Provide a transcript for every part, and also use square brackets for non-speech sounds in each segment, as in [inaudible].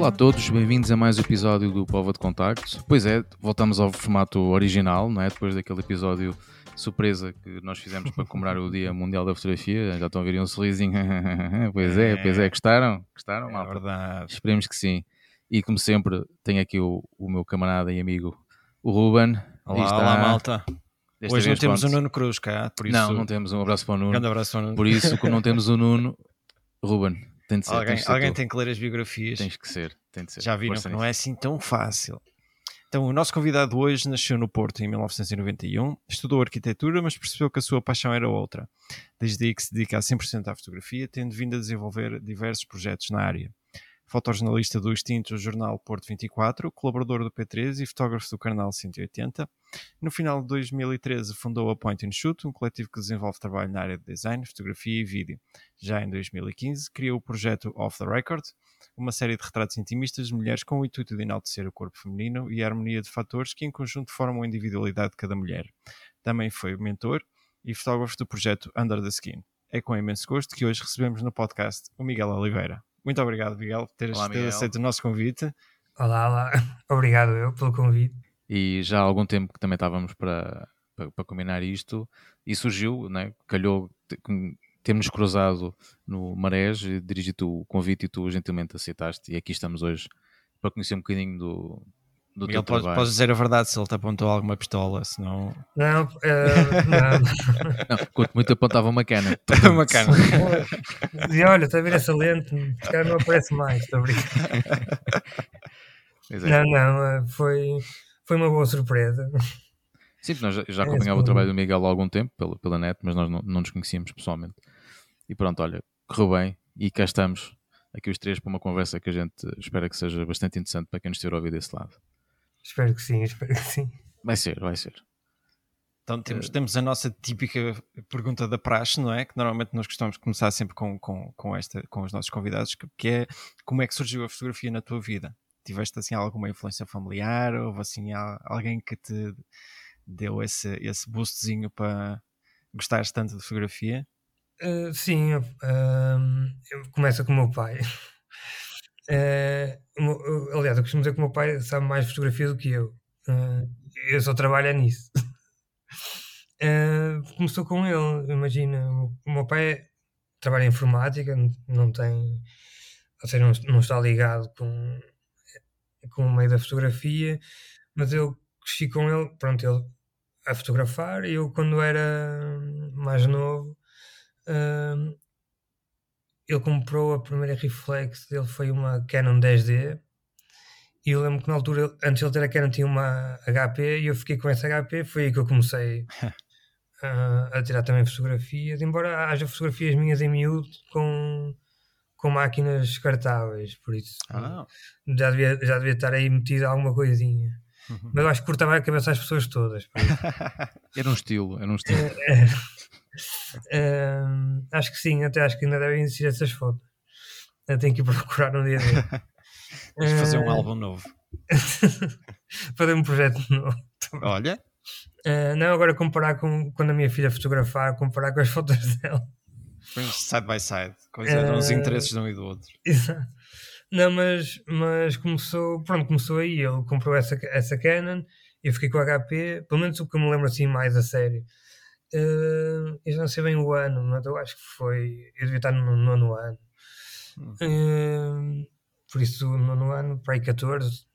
Olá a todos, bem-vindos a mais um episódio do Povo de Contactos. Pois é, voltamos ao formato original, não é? Depois daquele episódio surpresa que nós fizemos para comemorar o Dia Mundial da Fotografia. Já estão a ver um sorrisinho. [laughs] pois é, pois é, gostaram? Gostaram? É verdade. Esperemos que sim. E como sempre, tenho aqui o, o meu camarada e amigo, o Ruben. Olá, está. olá malta. Desta Hoje não temos o pronto. Nuno Cruz cá, por isso. Não, não temos. Um abraço para o Um Nuno. grande abraço ao Nuno. Por isso, como não temos o Nuno, Ruben, tem de ser. alguém de alguém tem que ler as biografias. Tens que ser. Tem de ser. Já viram Força que não é assim tão fácil. Então, o nosso convidado hoje nasceu no Porto em 1991, estudou arquitetura, mas percebeu que a sua paixão era outra. Desde aí que se dedica a 100% à fotografia, tendo vindo a desenvolver diversos projetos na área. Fotojornalista do extinto jornal Porto 24, colaborador do P13 e fotógrafo do Canal 180. No final de 2013 fundou a Point and Shoot, um coletivo que desenvolve trabalho na área de design, fotografia e vídeo. Já em 2015 criou o projeto Off the Record, uma série de retratos intimistas de mulheres com o intuito de enaltecer o corpo feminino e a harmonia de fatores que em conjunto formam a individualidade de cada mulher. Também foi mentor e fotógrafo do projeto Under the Skin. É com imenso gosto que hoje recebemos no podcast o Miguel Oliveira. Muito obrigado, Miguel, por teres Olá, ter Miguel. aceito o nosso convite. Olá, olá. [laughs] Obrigado eu pelo convite. E já há algum tempo que também estávamos para, para, para combinar isto e surgiu, né? calhou, temos cruzado no Marés, e dirigi-te o convite e tu gentilmente aceitaste e aqui estamos hoje para conhecer um bocadinho do, do Miguel, teu trabalho. podes dizer a verdade se ele te apontou alguma pistola, senão. Não, eh, não. [laughs] Não, quanto muito apontava uma cana. [laughs] uma cana. Dizia, [laughs] olha, está a ver essa lente? Se calhar não aparece mais. Estou a brincar. É. Não, não, eh, foi, foi uma boa surpresa. Sim, porque nós já, já É, acompanhava o sim. trabalho do Miguel há algum tempo pela, pela net, mas nós não, não nos conhecíamos pessoalmente. E pronto, olha, correu bem e cá estamos, aqui os três, para uma conversa que a gente espera que seja bastante interessante para quem nos estiver a ouvir desse lado. Espero que sim, espero que sim. Vai ser, vai ser. Então temos, temos a nossa típica pergunta da praxe, não é? Que normalmente nós gostamos de começar sempre com, com, com, esta, com os nossos convidados, que, que é como é que surgiu a fotografia na tua vida? Tiveste assim alguma influência familiar? Houve assim al- alguém que te deu esse, esse boostzinho para gostares tanto de fotografia? Eh, sim, ehm, eu começo com o meu pai. [laughs] Eu- aliás, eu costumo dizer que o meu pai sabe mais fotografia do que eu. Eh, eu só trabalho é nisso. [laughs] Começou com ele, imagina. O meu pai trabalha em informática, não tem. Ou seja, não, não está ligado com, com o meio da fotografia, mas eu cresci com ele, pronto, ele a fotografar. E eu, quando era mais novo, Ahm, ele comprou a primeira reflex dele foi uma Canon 10D e eu lembro que na altura antes de ele ter a Canon tinha uma HP e eu fiquei com essa HP foi aí que eu comecei [laughs] ah, a tirar também fotografias embora haja fotografias minhas em miúdo com, com máquinas descartáveis por isso Ah, já, devia, já devia estar aí metido alguma coisinha Uhum. mas eu acho que cortava a cabeça às pessoas todas. [laughs] Era um estilo, era um [laughs] estilo. Ahm, acho que sim, até acho que ainda devem existir essas fotos. Eu tenho que ir procurar um dia. [laughs] Vamos fazer um Ah, álbum novo. Fazer um projeto novo. Olha, Ah, não, agora comparar com quando a minha filha fotografar, comparar com as fotos dela. Side by side, coisa os Eh, interesses de um e do outro. Exato. [laughs] Não, mas, mas começou, pronto, começou aí. Ele comprou essa, essa Canon e eu fiquei com a HP, pelo menos o que eu me lembro assim mais a sério. Ah, eu já não sei bem o ano, mas eu acho que foi. Eu devia estar no nono ano. Hum. Hum, por isso, no nono ano, para aí 14,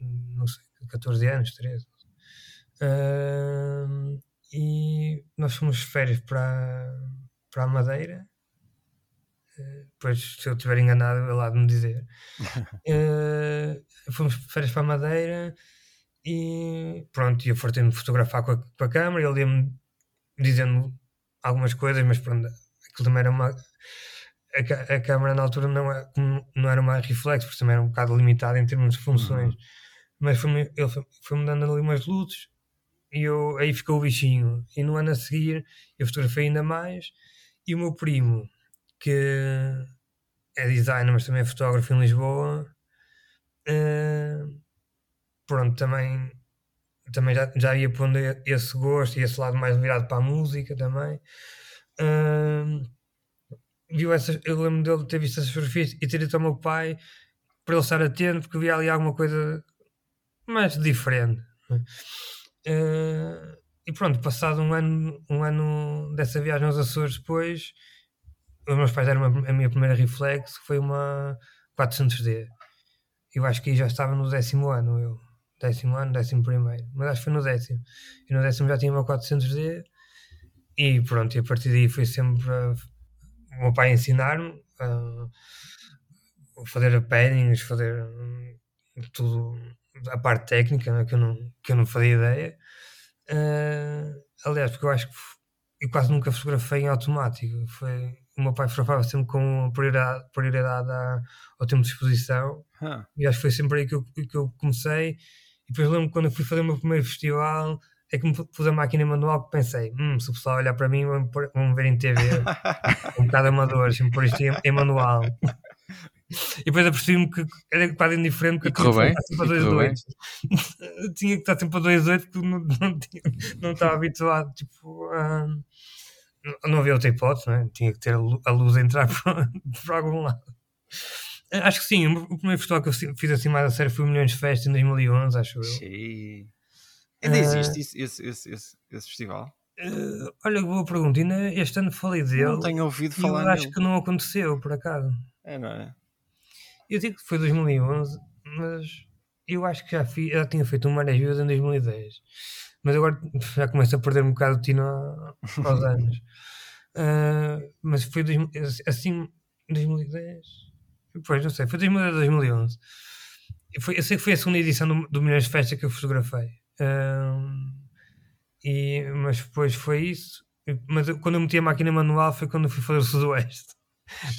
não sei, 14 anos, 13. Hum, e nós fomos férias para, para a Madeira. Eh, Depois, se eu estiver enganado, ele há de me dizer. [laughs] Eh, fomos férias para a Madeira e pronto, eu fartei-me de fotografar com a, com a câmera. Ele ia-me dizendo algumas coisas, mas pronto, aquilo também era uma. A, a câmera na altura não, é, como não era uma reflex, porque também era um bocado limitada em termos de funções. Mas foi-me- ele foi- foi-me dando ali umas luzes e eu, aí ficou o bichinho. E no ano a seguir eu fotografei ainda mais. E o meu primo, que é designer, mas também é fotógrafo em Lisboa, eh, pronto, também, também já, já ia pondo esse gosto e esse lado mais virado para a música também. Ahm, viu essas, eu lembro dele ter visto essas fotografias e ter dito ao meu pai para ele estar atento, porque havia ali alguma coisa mais diferente. Uh, e pronto, passado um ano, um ano dessa viagem aos Açores depois, os meus pais deram a minha primeira reflexo, que foi uma 400D. Eu acho que aí já estava no décimo ano, eu. Décimo ano, décimo primeiro. Mas acho que foi no décimo. E no décimo já tinha uma 400D. E pronto, e a partir daí foi sempre o meu pai ensinar-me uh, fazer paddings, fazer um, tudo, a parte técnica né, que, eu não, que eu não fazia ideia. Uh, aliás, porque eu acho que eu quase nunca fotografei em automático. Foi, o meu pai fotografava sempre com prioridade, prioridade ao tempo de exposição. Huh. E acho que foi sempre aí que eu, que eu comecei. E depois lembro quando eu fui fazer o meu primeiro festival, é que me pus a máquina manual que pensei, hum, se o pessoal olhar para mim vão, vão ver em TV [laughs] um bocado amador, sempre por isto em, em manual. E depois apercebi-me que era quase indiferente eu [laughs] tinha que estar sempre a 2 tinha que estar sempre a 2 porque não, [laughs] não, tinha, não estava habituado. Tipo, a, não havia outra hipótese, é? tinha que ter a luz a entrar [laughs] por, por algum lado. Acho que sim, o primeiro festival que eu fiz assim mais a sério foi o Milhões de Festa em 2011, acho eu. Sim. Ainda existe uh, esse, esse, esse, esse, festival? Uh, olha, boa pergunta. Ainda este ano falei dele. Não tenho ouvido falar eu acho que não aconteceu, por acaso. É, não é? Eu digo que foi 2011, mas eu acho que já, fiz, já tinha feito um Marés Vivas em 2010. Mas agora já começo a perder um bocado de tino aos anos. Uh, [laughs] mas foi assim, 2010. Pois, não sei, foi 2010 2011. Foi, eu sei que foi a segunda edição do, do Milhões de Festa que eu fotografei. Uh, e, mas depois foi isso. Mas eu, quando eu meti a máquina manual foi quando eu fui fazer o Sudoeste.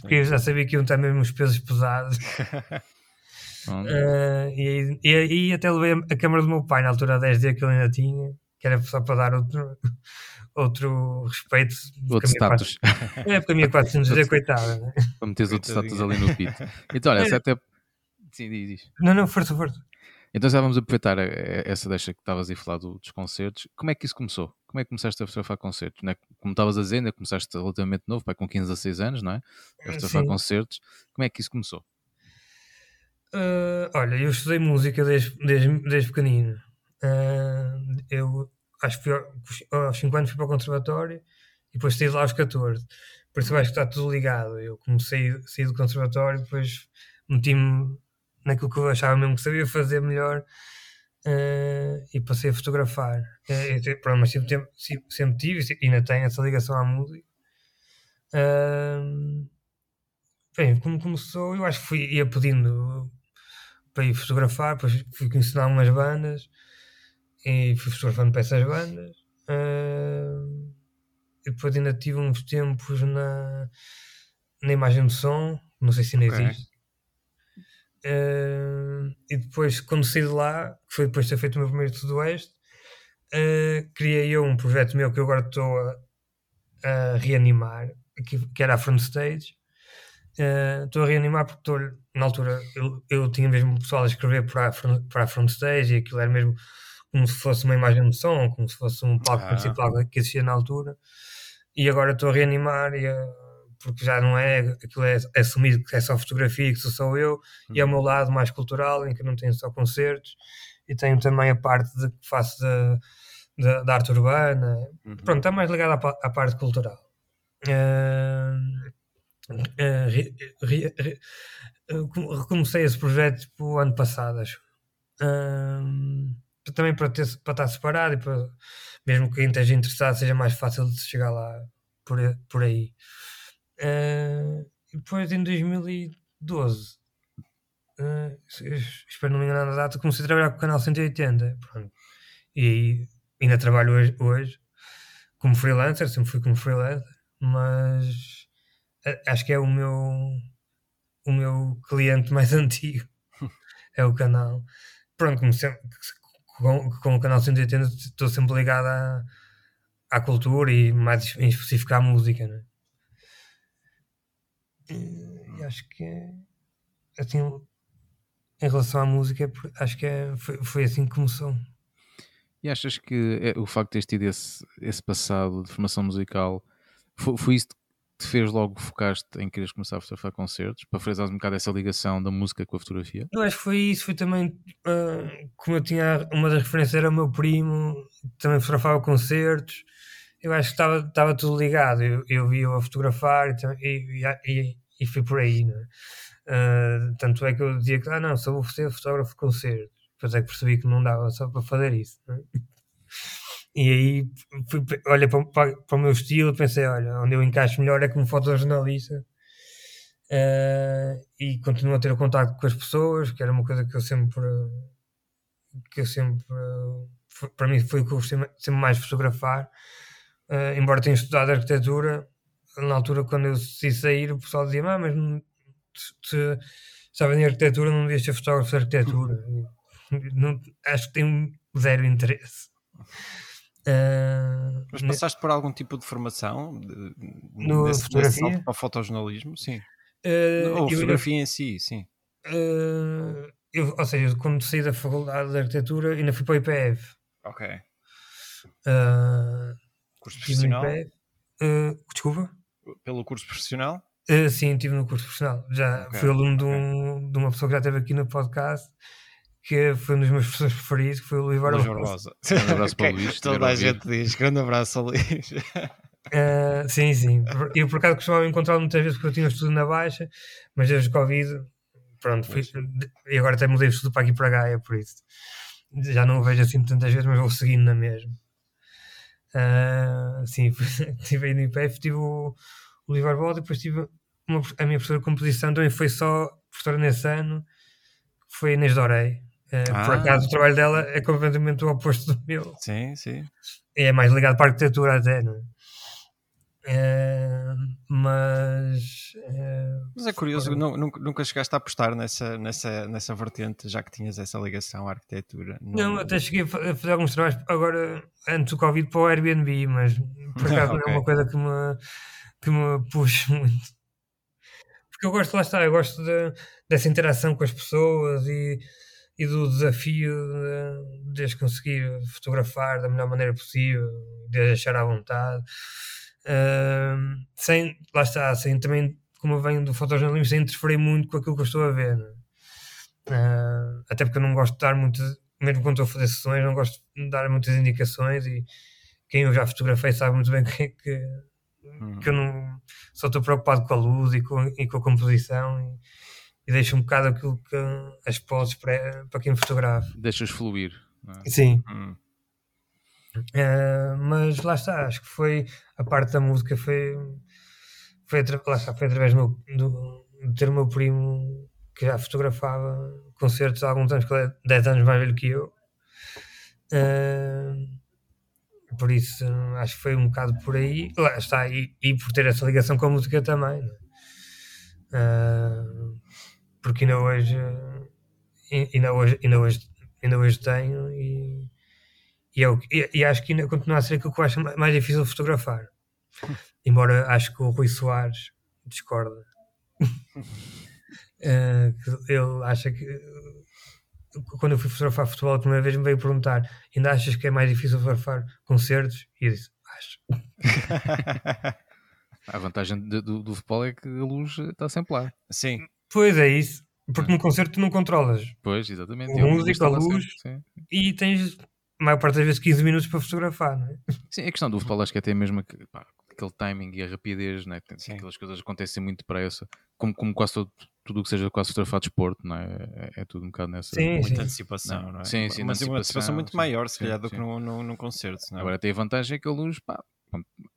Porque eu já sabia que iam estar mesmo os pesos pesados. [laughs] uh, e, e aí até levei a, a câmera do meu pai na altura 10D que ele ainda tinha, que era só para dar outro, outro respeito. Outro status. 4, é, porque a minha 400D, coitada. Né? Para meteres outro status ali no pito. Então, olha, é. até. Sim, diz, diz. Não, não, força, força. Então já vamos aproveitar essa deixa que estavas aí a falar dos concertos. Como é que isso começou? Como é que começaste a fotografar concertos? É? Como estavas a dizer, ainda começaste relativamente novo, pai, com 15 a 6 anos, não é? A fotografar Sim. concertos. Como é que isso começou? Uh, olha, eu estudei música desde, desde, desde pequenino. Uh, eu acho que aos 5 anos fui para o conservatório e depois saí lá aos 14. Por isso acho que está tudo ligado. Eu comecei a sair do conservatório, depois meti-me naquilo que eu achava mesmo que sabia fazer melhor uh, e passei a fotografar. Uh, pronto, mas sempre, sempre, sempre tive e ainda tenho essa ligação à música. Uh, bem, como começou, eu acho que fui, ia pedindo para ir fotografar, depois fui conhecer algumas bandas e fui fotografando para essas bandas. Uh, e depois ainda tive uns tempos na, na imagem de som, não sei se ainda okay. existe. Uh, e depois, quando saí de lá, que foi depois de ter feito o meu primeiro Sudoeste, uh, criei eu um projeto meu que eu agora estou a, a, reanimar, que, que era a Front Stage. Uh, estou a reanimar porque estou, na altura eu, eu tinha mesmo pessoal a escrever para a, front, para a Front Stage e aquilo era mesmo como se fosse uma imagem de som, como se fosse um palco ah. principal que existia na altura. E agora estou a reanimar e a porque já não é, aquilo é, assumido que é só fotografia, que sou só eu, uhum. e é o meu lado mais cultural, em que não tenho só concertos, e tenho também a parte de, que faço da, da, da arte urbana, uhum. pronto, está mais ligado à, à parte cultural. Uh, uh, re, re, re, recomecei esse projeto tipo, ano passado, acho. Uh, também para, ter, para estar separado e para, mesmo que quem esteja interessado seja mais fácil de chegar lá por, por aí. Uh, depois em 2012, uh, espero não me enganar na data, comecei a trabalhar com o canal 180. Pronto. E ainda trabalho hoje, hoje como freelancer, sempre fui como freelancer, mas acho que é o meu o meu cliente mais [laughs] antigo é o canal. Pronto, como sempre, com, com o canal 180 estou sempre ligado à, à cultura e mais em específico à música, né? E acho que é assim, em relação à música, acho que é, foi, foi assim que começou. E achas que é, o facto de teres tido esse, esse passado de formação musical foi, foi isso te fez logo focaste em quereres começar a fotografar concertos? Para fazer um bocado essa ligação da música com a fotografia? Eu acho que foi isso, foi também uh, como eu tinha uma das referências era o meu primo, também fotografava concertos. Eu acho que estava, estava tudo ligado. Eu, eu via-o a fotografar e, e, e, fui por aí, né? Uh, tanto é que eu dizia que ah, não, só vou ser fotógrafo de concertos. Depois é que percebi que não dava só para fazer isso. Né? E aí, fui, olha para, para, para, o meu estilo, pensei: olha, onde eu encaixo melhor é como fotojornalista. Uh, e continuo a ter o contato com as pessoas, que era uma coisa que eu sempre. que eu sempre. Para mim foi o que eu sempre mais fotografar. Uh, embora tenha estudado arquitetura, na altura, quando eu decidi sair, o pessoal dizia: ah, mas se, estava em arquitetura, não devias ser fotógrafo de arquitetura. [laughs] Não, acho que tem zero interesse. Uh, Mas passaste por algum tipo de formação de, no desse, fotografia? Desse para o fotojornalismo? Sim. Uh, Ou fotografia eu, em si, sim. Uh, eu, ou seja, quando saí da faculdade de arquitetura, ainda fui para o IPF. Ok. Uh, curso profissional? desculpa? Pelo curso profissional? sim, estive no curso profissional. Já okay. fui aluno okay. de, um, de uma pessoa que já esteve aqui no podcast que foi um dos meus [laughs] professores preferidos, que foi o Luís Barbosa. Barbosa. [laughs] Um abraço para o Luís. Toda a gente diz, grande abraço Luís. Uh, [laughs] sim, sim. Eu por acaso costumava encontrá-lo muitas vezes porque eu tinha estudo na Baixa, mas desde o Covid, pronto, fui, e agora até mudei o estudo para aqui para Gaia, por isso já não o vejo assim tantas vezes, mas vou seguindo na mesma. Uh, sim, [laughs] estive aí no IPF, tive o, o Barbosa, depois tive uma, a minha professora de composição, também foi só professora nesse ano, foi Inês Dorei. Ah. Por acaso o trabalho dela é completamente o oposto do meu. Sim, sim. É mais ligado para a arquitetura até, não é? É mas, é, mas é curioso, nunca, nunca chegaste a apostar nessa, nessa, nessa vertente, já que tinhas essa ligação à arquitetura. Não, não até cheguei a fazer alguns trabalhos agora antes do Covid para o Airbnb, mas por acaso [laughs] okay. é uma coisa que me, que me puxa [laughs] muito. Porque eu gosto, lá está, eu gosto de, dessa interação com as pessoas e e do desafio de, de as conseguir fotografar da melhor maneira possível, de as deixar à vontade. Uh, sem, lá está, sem também, como eu venho do fotojornalismo, sem interferir muito com aquilo que eu estou a ver. Uh, até porque eu não gosto de dar muito, mesmo quando estou a fazer sessões, não gosto de dar muitas indicações e quem eu já fotografei sabe muito bem [laughs] que, que, hum. que eu não só estou preocupado com a luz e com, e com a composição. E, e deixa um bocado aquilo que as poses para, para quem fotografa. Deixas fluir. É? Sim. Hum. Uh, mas lá está, acho que foi a parte da música foi, foi, lá está, foi através do, do, de ter o meu primo que já fotografava concertos há alguns anos, que ele é 10 anos mais velho que eu. Uh, por isso acho que foi um bocado por aí, lá está, e, e por ter essa ligação com a música também. Uh, porque ainda hoje, ainda hoje, ainda hoje, ainda hoje tenho e, e, eu, e, e, acho que ainda continua a ser aquilo que eu acho mais difícil de fotografar. [laughs] Embora acho que o Rui Soares discorda. uh, [laughs] ele acha que quando eu fui fotografar futebol a primeira vez me veio perguntar ainda achas que é mais difícil fotografar concertos? E eu disse, acho. [laughs] a vantagem do, do, do, futebol é que a luz está sempre lá. Sim. Pois é isso. Porque no concerto tu não controlas. Pois, exatamente. O músico, a luz, e tens a maior parte das vezes 15 minutos para fotografar, não é? Sim, a questão do futebol acho que é até mesmo pá, aquele timing e a rapidez, né? Tem, aquelas coisas acontecem muito depressa, como, como quase todo, tudo o que seja quase fotografado de esporte, não é? É, é tudo um bocado nessa. Sim, muita sim. antecipação, não, não é? Sim, sim, Mas uma antecipação muito sim, maior, se calhar, do que num, num, num concerto. Não é? Agora tem a vantagem é que a luz, pá,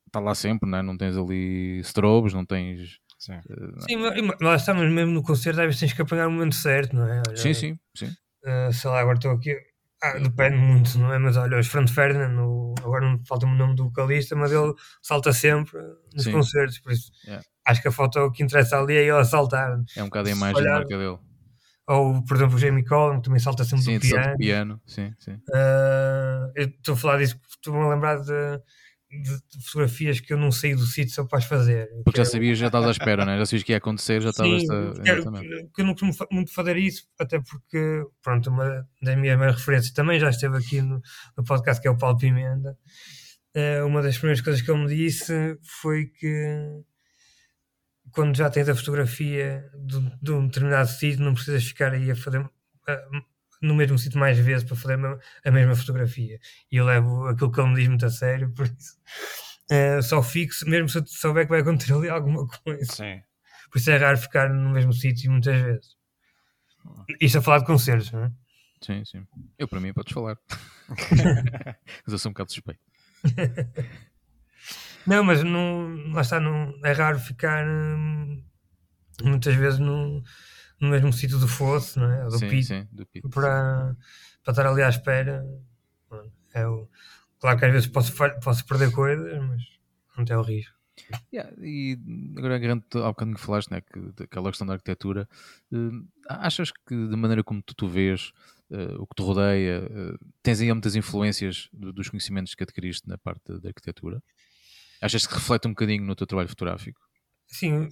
está lá sempre, não é? Não tens ali strobes, não tens Sim, uh, sim mas lá estamos mesmo no concerto, às vezes tens que apanhar o momento certo, não é? Olha, sim, sim, sim. Uh, sei lá, agora estou aqui. Ah, depende muito, não é? Mas olha, os Frank Ferdinand, no, agora não falta-me o nome do vocalista, mas ele salta sempre nos sim. concertos, por isso yeah. acho que a foto que interessa ali é ele a saltar. É um bocado a imagem olhar, marca dele. Ou, por exemplo, o Jamie Collins também salta sempre sim, do piano. piano. Sim, sim. Uh, eu estou a falar disso, estou-me a lembrar de de, fotografias que eu não saí do sítio só para as fazer. Porque já sabias, já estavas à espera, né? já sabias que ia acontecer, já estavas. Que eu não costumo muito fazer isso, até porque, pronto, uma das minhas referências também já esteve aqui no, no podcast, que é o Paulo Pimenta. Uh, uma das primeiras coisas que ele me disse foi que quando já tens a fotografia de, de um determinado sítio, não precisas ficar aí a fazer uh, no mesmo sítio mais vezes para fazer a mesma, fotografia. E eu levo aquilo que ele me diz muito a sério, por isso uh, só fixo, mesmo se eu souber que vai acontecer ali alguma coisa. Sim. Por isso é raro ficar no mesmo sítio muitas vezes. Isto a falar de concertos, não é? Sim, sim. Eu, para mim, podes falar. [laughs] mas eu sou um bocado suspeito. [laughs] não, mas não, lá está, não, é raro ficar hum, muitas vezes no, no mesmo sítio do fosso, não é? Do sim, pito, sim, do pito. Para, para estar ali à espera. É o, claro que às vezes posso, posso perder coisas, mas não tem o risco. Yeah, e agora agarrando ao bocadinho que falaste, né, que, aquela questão da arquitetura, uh, achas que de maneira como tu, tu vês uh, o que te rodeia, uh, tens aí muitas influências do, dos conhecimentos que adquiriste na parte da arquitetura? Achas que reflete um bocadinho no teu trabalho fotográfico? Sim.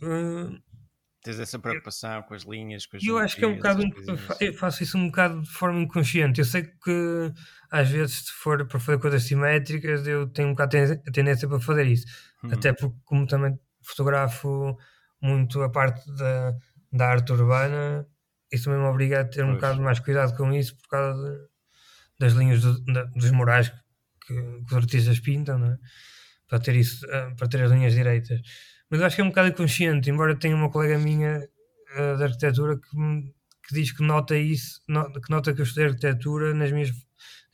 Tens essa preocupação com as linhas, com as Eu acho que é um bocado. Eu faço isso um bocado de forma inconsciente. Eu sei que às vezes, se for para fazer coisas simétricas, eu tenho um bocado a tendência para fazer isso. Uhum. Até porque, como também fotografo muito a parte da, da arte urbana, isso também me obriga a ter um bocado mais cuidado com isso por causa de, das linhas do, da, dos murais que, que, os artistas pintam, é? para ter isso, eh, para ter as linhas direitas. Mas eu acho que é um bocado inconsciente, embora tenha uma colega minha uh, de arquitetura que, que diz que nota isso, no, que nota que eu estudei arquitetura nas minhas,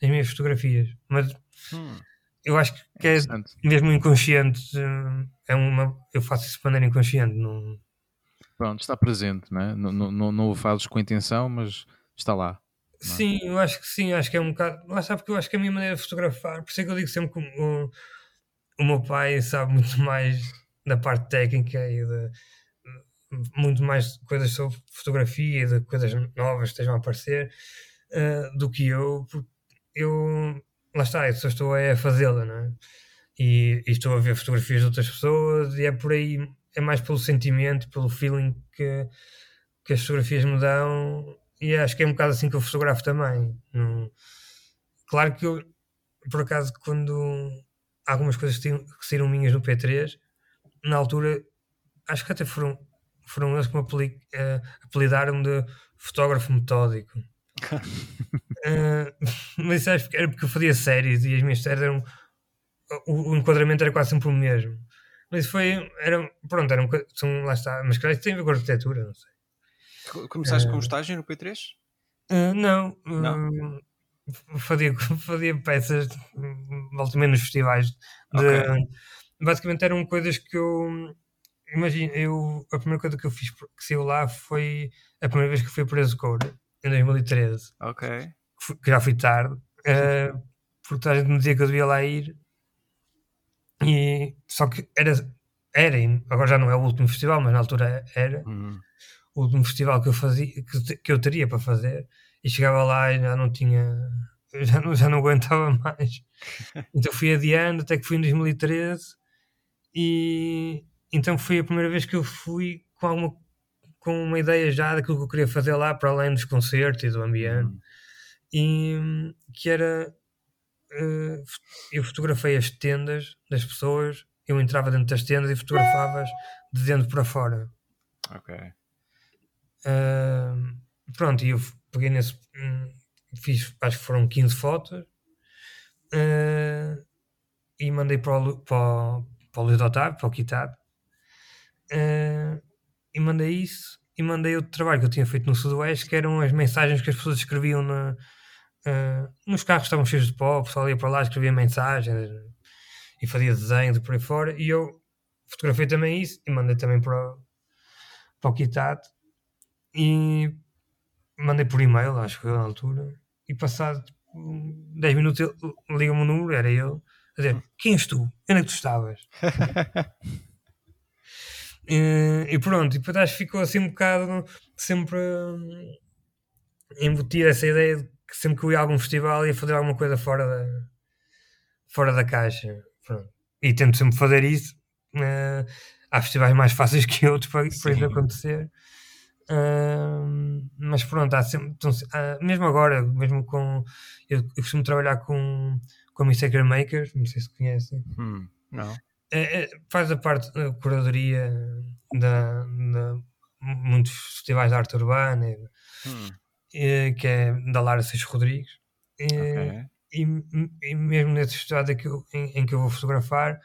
nas minhas fotografias. Mas hum eu acho que é, mesmo inconsciente. Eh, é uma, eu faço isso de maneira inconsciente. Não... Pronto, está presente, não, é? não, não, não o fazes com intenção, mas está lá. É? Sim, eu acho que sim, acho que é um bocado. Lá sabe porque eu acho que a minha maneira de fotografar, por isso é que eu digo sempre que o, o meu pai sabe muito mais da parte técnica e de muito mais coisas sobre fotografia e de coisas novas que estejam a aparecer uh, do que eu, porque eu lá está, eu só estou a fazê-la, não é? E, e, estou a ver fotografias de outras pessoas e é por aí, é mais pelo sentimento, pelo feeling que, que as fotografias me dão e acho que é um bocado assim que eu fotografo também. Claro que eu, por acaso, quando algumas coisas que saíram minhas no P3, na altura, acho que até foram, foram eles que me uh, apelidaram de fotógrafo metódico uh, [laughs] mas acho que era porque eu fazia séries e as minhas séries eram. O, o enquadramento era quase sempre o mesmo. Mas foi. Era, pronto, era um, são, lá está. Mas claro, tem a ver com a arquitetura, não sei. Começaste uh, com estágio no P3? Uh, não. não. fazia, [laughs] fazia peças, volta menos festivais. De, okay. Basicamente eram coisas que eu. Imagina, eu, a primeira coisa que eu fiz que saiu lá foi a primeira vez que fui preso couro em 2013. Ok. Que já fui tarde, uh, porque a gente me dizia que eu devia lá ir. E, só que era, era, agora já não é o último festival, mas na altura era uhum. o último festival que eu fazia, que, que eu teria para fazer. E chegava lá e já não tinha, já não, já não aguentava [laughs] mais. Então fui adiando até que fui em 2013 e então foi a primeira vez que eu fui com alguma com uma ideia já daquilo que eu queria fazer lá, para além dos concertos e do ambiente. Uhum. E que era. Uh, eu fotografei as tendas das pessoas, eu entrava dentro das tendas e fotografava-as de dentro para fora. Ok. Uh, pronto, e eu peguei nesse. Um, fiz, acho que foram 15 fotos. Uh, e mandei para o, para, o, para o Luís Otávio, para o Kitado. Uh, e mandei isso e mandei outro trabalho que eu tinha feito no Sudoeste, que eram as mensagens que as pessoas escreviam na, uh, nos carros estavam cheios de pó, o pessoal ia para lá, escrevia mensagens e fazia desenhos por aí fora, e eu fotografei também isso e mandei também para, para o Kitat e mandei por e-mail, acho que na altura, e passado 10 minutos liga-me o número, era eu, a dizer, quem és tu? Onde é que tu estavas? [laughs] E, e pronto, e depois acho que ficou assim um bocado sempre hum, embutida essa ideia de que sempre que eu ia a algum festival ia fazer alguma coisa fora da, fora da caixa. Pronto. E tento sempre fazer isso. Uh, há festivais mais fáceis que outros para, para isso acontecer. Uh, mas pronto, há sempre, então, uh, mesmo agora, mesmo com. Eu, eu costumo trabalhar com, com a Mistaker Makers, não sei se conhecem. Hum, não é, é, faz a parte da curadoria da, da muitos festivais de arte urbana, Hum, eh, que é da Lara Seixas Rodrigues. Eh, ok. e, e mesmo nesses festivais em, que eu- em, em que eu vou fotografar,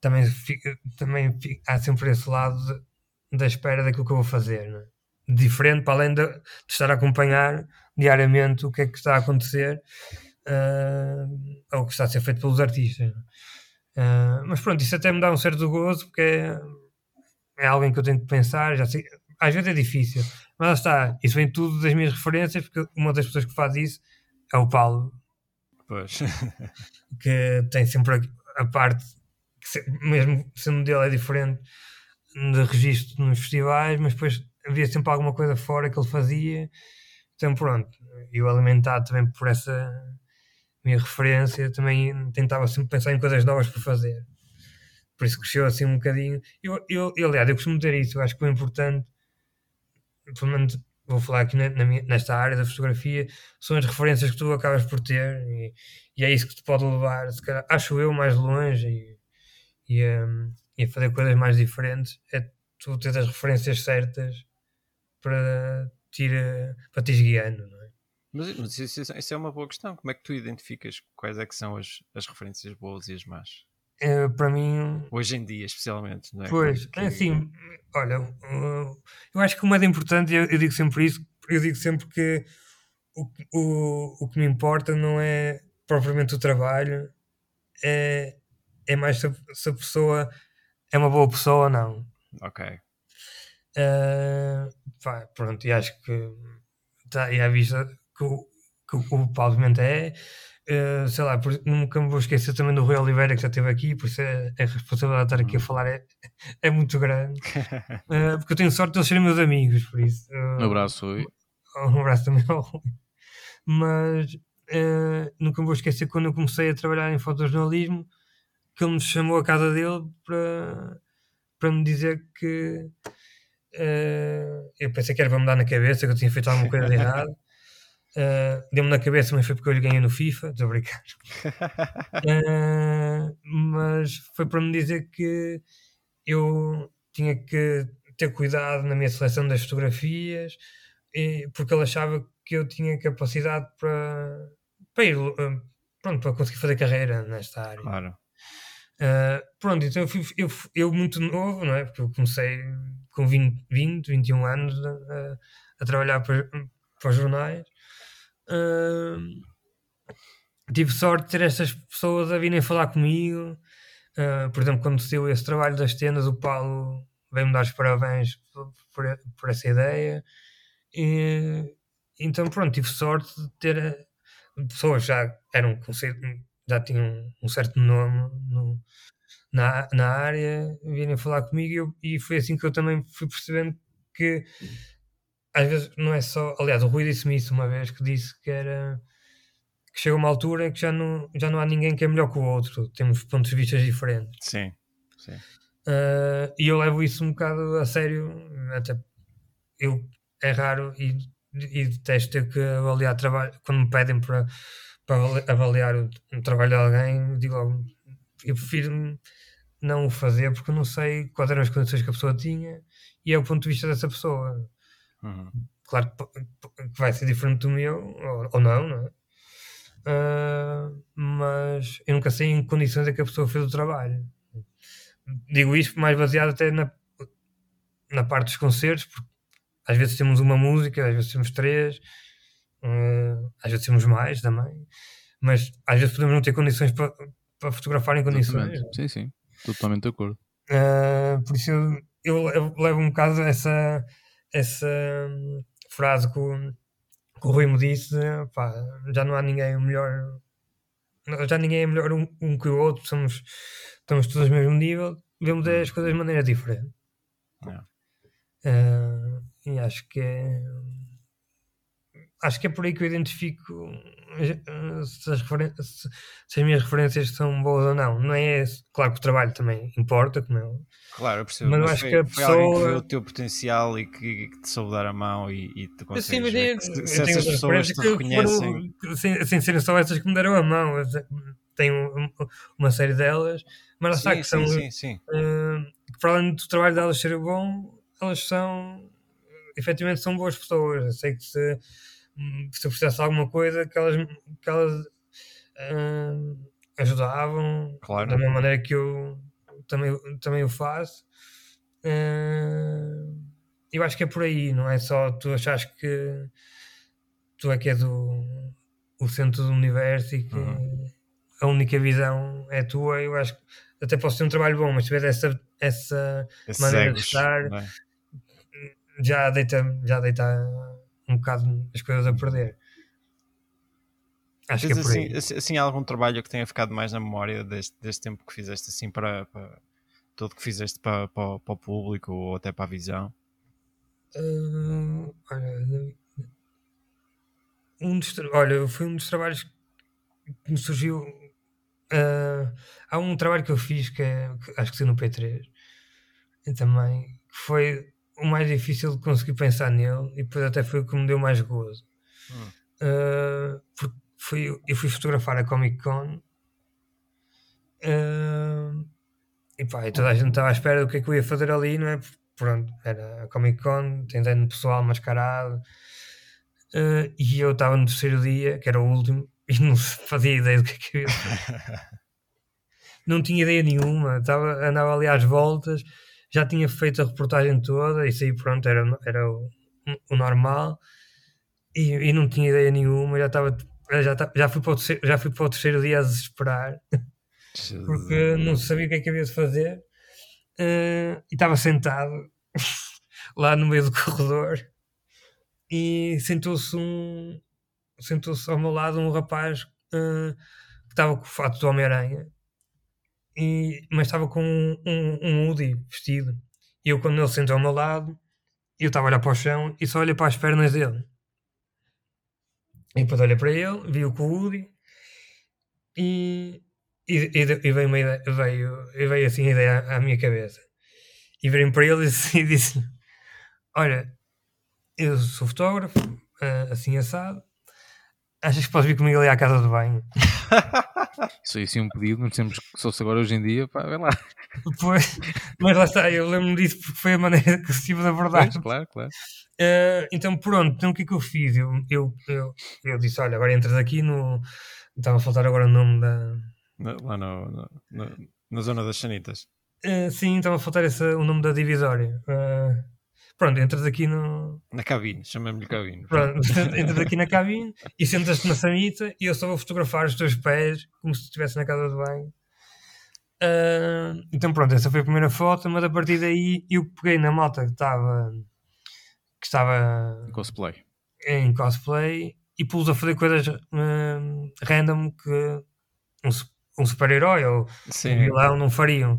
também, fica- também há sempre esse lado de- da espera daquilo que eu vou fazer. não é? Diferente, para além de, de estar a acompanhar diariamente o que é que está a acontecer ah, ou o que está a ser feito pelos artistas. é? Ah, mas pronto, isso até me dá um certo gozo porque é, é algo em que eu tenho que pensar. Já sei, às vezes é difícil, mas lá está. Isso vem tudo das minhas referências, porque uma das pessoas que faz isso é o Paulo, Pois. [laughs] que tem sempre a, a parte, que se- mesmo sendo dele é diferente de registro nos festivais, mas depois havia sempre alguma coisa fora que ele fazia. Então pronto, eu alimentado também por essa minha referência, também tentava sempre pensar em coisas novas para fazer. Por isso cresceu assim um bocadinho. Eu, eu, eu, aliás, eu costumo dizer isso, eu acho que o importante, pelo menos vou falar aqui na, na nesta área da fotografia, são as referências que tu acabas por ter e, e é isso que te pode levar, calhar, acho eu, mais longe e, e, hum, e a fazer coisas mais diferentes. É tu ter as referências certas para te, eh, para te guiando, não é? Mas, mas isso, isso- isso é uma boa questão. Como é que tu identificas quais é que são as, as referências boas e as más? Eh, para mim, Hoje em dia, especialmente, não é? Pois, Que- é assim, olha, eu acho que o mais importante, eu, eu digo sempre isso, eu digo sempre que o, que- o, o que me importa não é propriamente o trabalho, é, é mais se a, se a pessoa é uma boa pessoa ou não. Ok. Uh, pá, pronto, e acho que está aí à vista que o, que o Paulo Pimenta é. Uh, sei lá, por- nunca me vou esquecer também do Rui Oliveira que já esteve aqui, por isso é, a responsabilidade de estar aqui a falar é, é muito grande. Uh, [laughs] porque eu tenho sorte de eles serem meus amigos, por isso. uh, Um abraço, Rui. um abraço também ao Rui. Mas nunca me vou esquecer quando eu comecei a trabalhar em fotojornalismo que ele me chamou à casa dele para, para me dizer que eu pensei que era para me dar na cabeça que eu tinha feito alguma coisa de errado. [laughs] Eh, Deu-me na cabeça, mas foi porque eu lhe ganhei no FIFA, estou a brincar. Eh, [laughs] mas foi para me dizer que eu tinha que ter cuidado na minha seleção das fotografias, e- porque ele achava que eu tinha capacidade para, para ir, eh, pronto, para conseguir fazer carreira nesta área. Claro. Uh, pronto, então eu, fui, eu, eu muito novo, não é? Porque eu comecei com 20, 20 21 anos a, a trabalhar para, para os jornais. Tive sorte de ter estas pessoas a virem falar comigo. Uh, por exemplo, quando saiu esse trabalho das tendas, o Paulo veio-me dar os parabéns por, por, por essa ideia. E, então, pronto, tive sorte de ter eh, pessoas já eram já tinham um certo nome no- na, na área, virem falar comigo e, eu- e foi assim que eu também fui percebendo que às vezes não é só. Aliás, o Rui disse-me isso uma vez que disse que era que chega uma altura em que já não, já não há ninguém que é melhor que o outro, temos pontos de vista diferentes. Sim. Sim. Uh, e eu levo isso um bocado a sério, até eu é raro e, e detesto ter que avaliar trabalho quando me pedem para, para avali- avaliar o, o trabalho de alguém, digo logo, eu prefiro não o fazer porque não sei quais eram as condições que a pessoa tinha e é o ponto de vista dessa pessoa. Uhum. Claro que, vai ser diferente do meu, ou, ou não, não é? Ah, mas eu nunca sei em que condições é que a pessoa fez o trabalho. Digo isto mais baseado até na, na parte dos concertos, porque às vezes temos uma música, às vezes temos três, ah, às vezes temos mais também, mas às vezes podemos não ter condições para, para fotografar em condições. Exatamente. Sim, sim. Totalmente de acordo. Uh, por isso eu, eu, eu levo um bocado essa, essa hum, frase que o, que o Rui me disse: pá, já não há ninguém melhor, já ninguém é melhor um, um que o outro, somos, estamos todos ao mesmo nível, vemos as coisas de maneira diferente. Uh, e acho que é. Acho que é por aí que eu identifico se as, se- se as minhas referências são boas ou não. Não é esse. Claro que o trabalho também importa, como é óbvio. Claro, eu percebo. Mas eu Mas acho foi, que a foi alguém que pessoa- viu o teu potencial e que, que te soube dar a mão e, e te Mas sim, consegues mas é- se, eu se tenho essas pessoas te reconhecem. foram- sem, sem serem só essas que me deram a mão. Eu te- Tenho um- uma série delas, mas lá está Sim, que são sim, sim, sim. eh, que para além do trabalho delas ser bom, elas são, efetivamente, são boas pessoas. Eu sei que se, se eu precisasse de alguma coisa, que elas, que elas uh, ajudavam Claro. da mesma maneira que eu também, também o faço. Uh, eu acho que é por aí, não é só tu achas que tu é que és o, o centro do universo e que Uhum. a única visão é tua. Eu acho que até posso ter um trabalho bom, mas se tiver essa, essa Esses maneira de estar, é? já deita, já deita um bocado as coisas a perder. Acho que é por aí. assim, assim, assim algum trabalho que tenha ficado mais na memória deste, deste tempo que fizeste assim para, para tudo que fizeste para, para, para o público ou até para a visão? Ah, olha, um dos, olha, foi um dos trabalhos que me surgiu. ah, há um trabalho que eu fiz que, é, que acho que saiu no P3 e também que foi o mais difícil de conseguir pensar nele e depois até foi o que me deu mais gozo. Hum. Ah, porque fui, eu fui fotografar a Comic Con ah, e pá, e toda a gente estava à espera do que é que eu ia fazer ali, não é? Pronto, era a Comic Con, tentando pessoal mascarado ah, e eu estava no terceiro dia, que era o último, [laughs] e não fazia ideia do que é que eu ia fazer. [laughs] não tinha ideia nenhuma, estava, andava ali às voltas, já tinha feito a reportagem toda, isso aí pronto, era, era o, o normal, e, e não tinha ideia nenhuma, já estava já, já, fui para o terceiro, já fui para o terceiro dia a desesperar, porque não sabia o que é que havia de fazer, eh, e estava sentado [laughs] lá no meio do corredor, e sentou-se um sentou-se ao meu lado um rapaz eh, que estava com o fato do Homem-Aranha, e, mas estava com um, um, um hoodie vestido. E eu, quando ele sentou ao meu lado, eu estava a olhar para o chão e só olhei para as pernas dele. E depois olhei para ele, vi-o com o hoodie e, e, e, veio, uma ideia, veio, veio assim a ideia à, à minha cabeça. E virei para ele [laughs] e disse, e disse Olha, eu sou fotógrafo, ah, assim assado. Achas que podes vir comigo ali à casa de banho? [laughs] Isso aí sim um pedido, nos tempos que sou agora hoje em dia, pá, vem lá. Pois, mas lá está, eu lembro-me disso porque foi a maneira que estive de abordar. Pois, claro, claro. Eh, então pronto, então o que é que eu fiz? Eu, eu, eu, eu disse, olha, agora entras aqui no... Estava a faltar agora o nome da... Lá no, no- no- na zona das Sanitas. Eh, sim, estava a faltar esse, o nome da divisória. Eh, pronto, entras aqui no... Na cabine, chamamos-lhe cabine. Pronto, [laughs] entras aqui na cabine e sentas-te na sanita e eu só vou fotografar os teus pés como se estivesse na casa de banho. Eh, então pronto, essa foi a primeira foto, mas a partir daí eu peguei na malta que estava... Que estava Cosplay. em cosplay e pus a fazer coisas hum, random que um, um super-herói ou um Sim, vilão não fariam.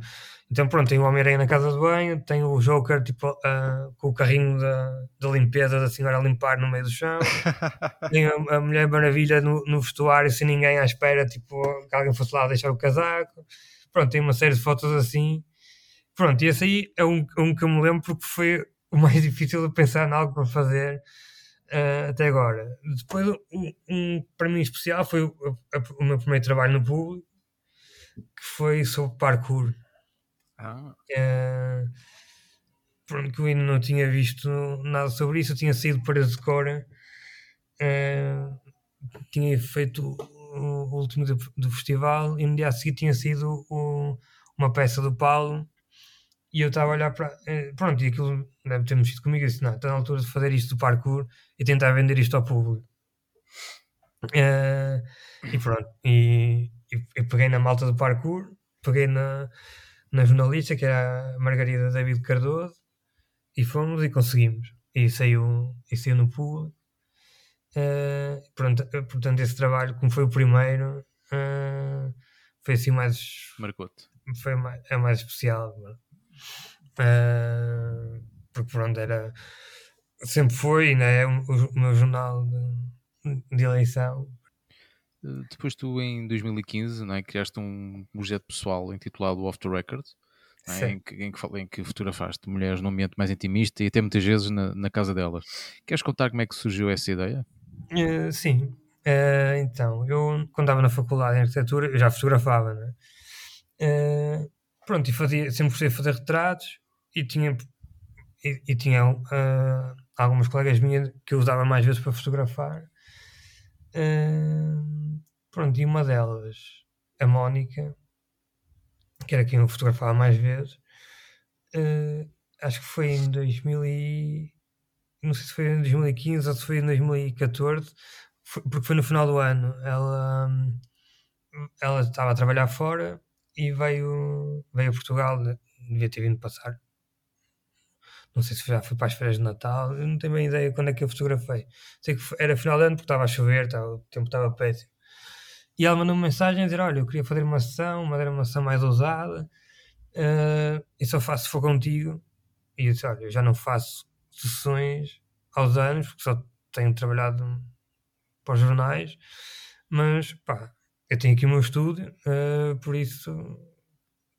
Então pronto, tem o Homem-Aranha na casa de banho, tem o Joker tipo, ah, com o carrinho da, da limpeza da senhora a limpar no meio do chão, [laughs] tem a, a Mulher Maravilha no, no vestuário sem ninguém à espera, tipo, que alguém fosse lá deixar o casaco. Pronto, tem uma série de fotos assim. Pronto, e esse aí é um, um que eu me lembro porque foi o mais [laughs] difícil de pensar em algo para fazer ah, até agora. Depois, um, um para mim especial foi o, o meu primeiro trabalho no público, que foi sobre parkour. Ah, Eh, pronto, que eu ainda não tinha visto nada sobre isso. Eu tinha saído para de Cora, eh, tinha feito o, último do, do festival e no dia a seguir tinha sido uma peça do Paulo. E eu estava a olhar para. pronto, e aquilo deve ter mexido comigo. Eu disse: Não, está na altura de fazer isto do parkour e tentar vender isto ao público. Eh, e pronto, e, e- eu peguei na malta do parkour, peguei na, na jornalista, que era a Margarida David Cardoso, e fomos e conseguimos. E saiu, e saiu no público. Eh, pronto, eh, portanto, esse trabalho, como foi o primeiro, eh, foi assim mais. Marcou-te. Foi mais, é mais especial. Eh, porque pronto, era. Sempre foi, ainda é o, o meu jornal de, de eleição. Uh, Depois tu, em 2015, não é, criaste um projeto pessoal intitulado Off the Record, é, em, que, em, que, em que fotografaste mulheres num ambiente mais intimista e até muitas vezes na, na casa delas. Queres contar como é que surgiu essa ideia? Eh, sim, Eh, então, eu quando estava na faculdade em arquitetura, eu já fotografava, né? Eh, pronto, e fazia, sempre gostei de fazer retratos e tinha, e, e tinha uh, algumas colegas minhas que eu usava mais vezes para fotografar. Pronto, e uma delas, a Mónica, que era quem eu fotografava mais vezes, uh, acho que foi em 2000 e... não sei se foi em 2015 ou se foi em 2014, foi, porque foi no final do ano. Ela, ela estava a trabalhar fora e veio, veio a Portugal, devia ter vindo passar. Não sei se já foi para as férias de Natal, eu não tenho bem ideia quando é que eu fotografei. Sei que era final de ano porque estava a chover, estava, o tempo estava péssimo. E ela mandou -me mensagem a dizer: Olha, eu queria fazer uma sessão, uma, uma sessão mais ousada, uh, e só faço se for contigo. E eu disse: Olha, eu já não faço sessões aos anos, porque só tenho trabalhado para os jornais, mas pá, eu tenho aqui o meu estúdio, uh, por isso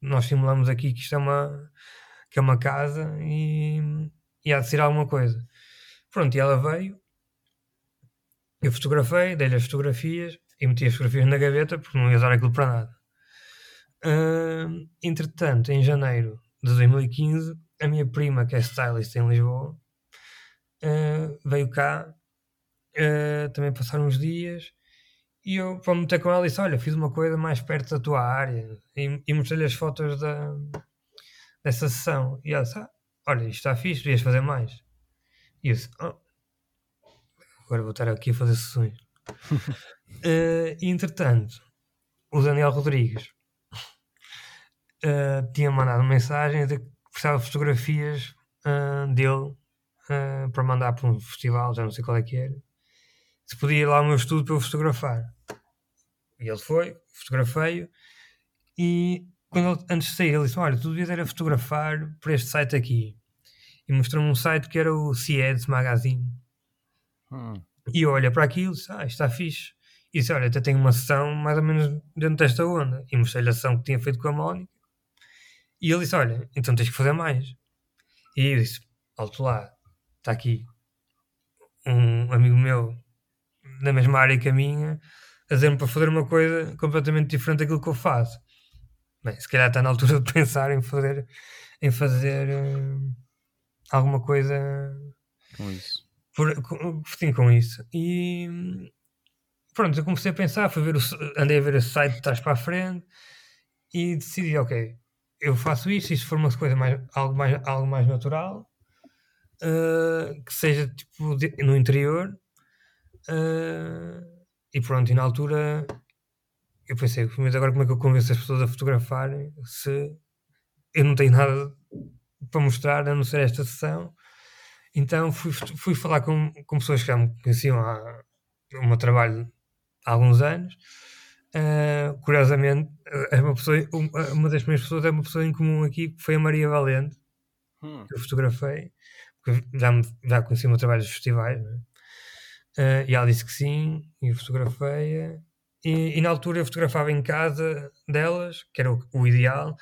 nós simulamos aqui que isto é uma, que é uma casa e, e há de ser alguma coisa. Pronto, e ela veio, eu fotografei, dei-lhe as fotografias e meti as fotografias na gaveta porque não ia usar aquilo para nada. Uh, entretanto, em janeiro de 2015, a minha prima, que é stylist em Lisboa, uh, veio cá. Uh, também passaram uns dias e eu, para meter com ela, disse: Olha, fiz uma coisa mais perto da tua área. E, e mostrei-lhe as fotos da, dessa sessão. E ela disse: ah, Olha, isto está fixe, devias fazer mais. E eu disse: oh, Agora vou estar aqui a fazer sessões. uh, [laughs] e entretanto, o Daniel Rodrigues uh, tinha mandado uma mensagem de que precisava de fotografias uh, dele para mandar para um festival, já não sei qual é que era se podia ir lá ao meu estúdio para eu fotografar. E ele foi, fotografei-o, e quando antes de sair, ele disse: Olha, tu devias era fotografar para este site aqui. E mostrou-me um site que era o CIEDS Magazine. Hum. E eu olho para aquilo e disse: Ah, está fixe. E disse: Olha, até tenho uma sessão mais ou menos dentro desta onda. E mostrei-lhe a sessão que tinha feito com a Mónica. E ele disse: Olha, então tens que fazer mais. E eu disse: Alto lá, está aqui um amigo meu na mesma área que a minha, a dizer-me para fazer uma coisa completamente diferente daquilo que eu faço. Bem, se calhar está na altura de pensar em fazer, em fazer uh, alguma coisa com isso. Por, com, sim, com isso. E pronto, eu comecei a pensar, fui ver o, andei a ver esse site de trás para a frente e decidi, ok, eu faço isso, e se for uma coisa mais, algo, mais, algo mais natural, uh, que seja tipo de, no interior, Uh, e pronto, e na altura eu pensei, mas agora como é que eu convenço as pessoas a fotografarem se eu não tenho nada para mostrar a não ser esta sessão? Então fui, fui falar com, com pessoas que já me conheciam há o meu trabalho há alguns anos. Uh, curiosamente, é uma, pessoa, uma das minhas pessoas é uma pessoa em comum aqui, que foi a Maria Valente, hum. que eu fotografei, porque já, já conheci o meu trabalho dos festivais, né? Uh, e ela disse que sim, e eu fotografei-a. E, e, na altura eu fotografava em casa delas, que era o, o, ideal,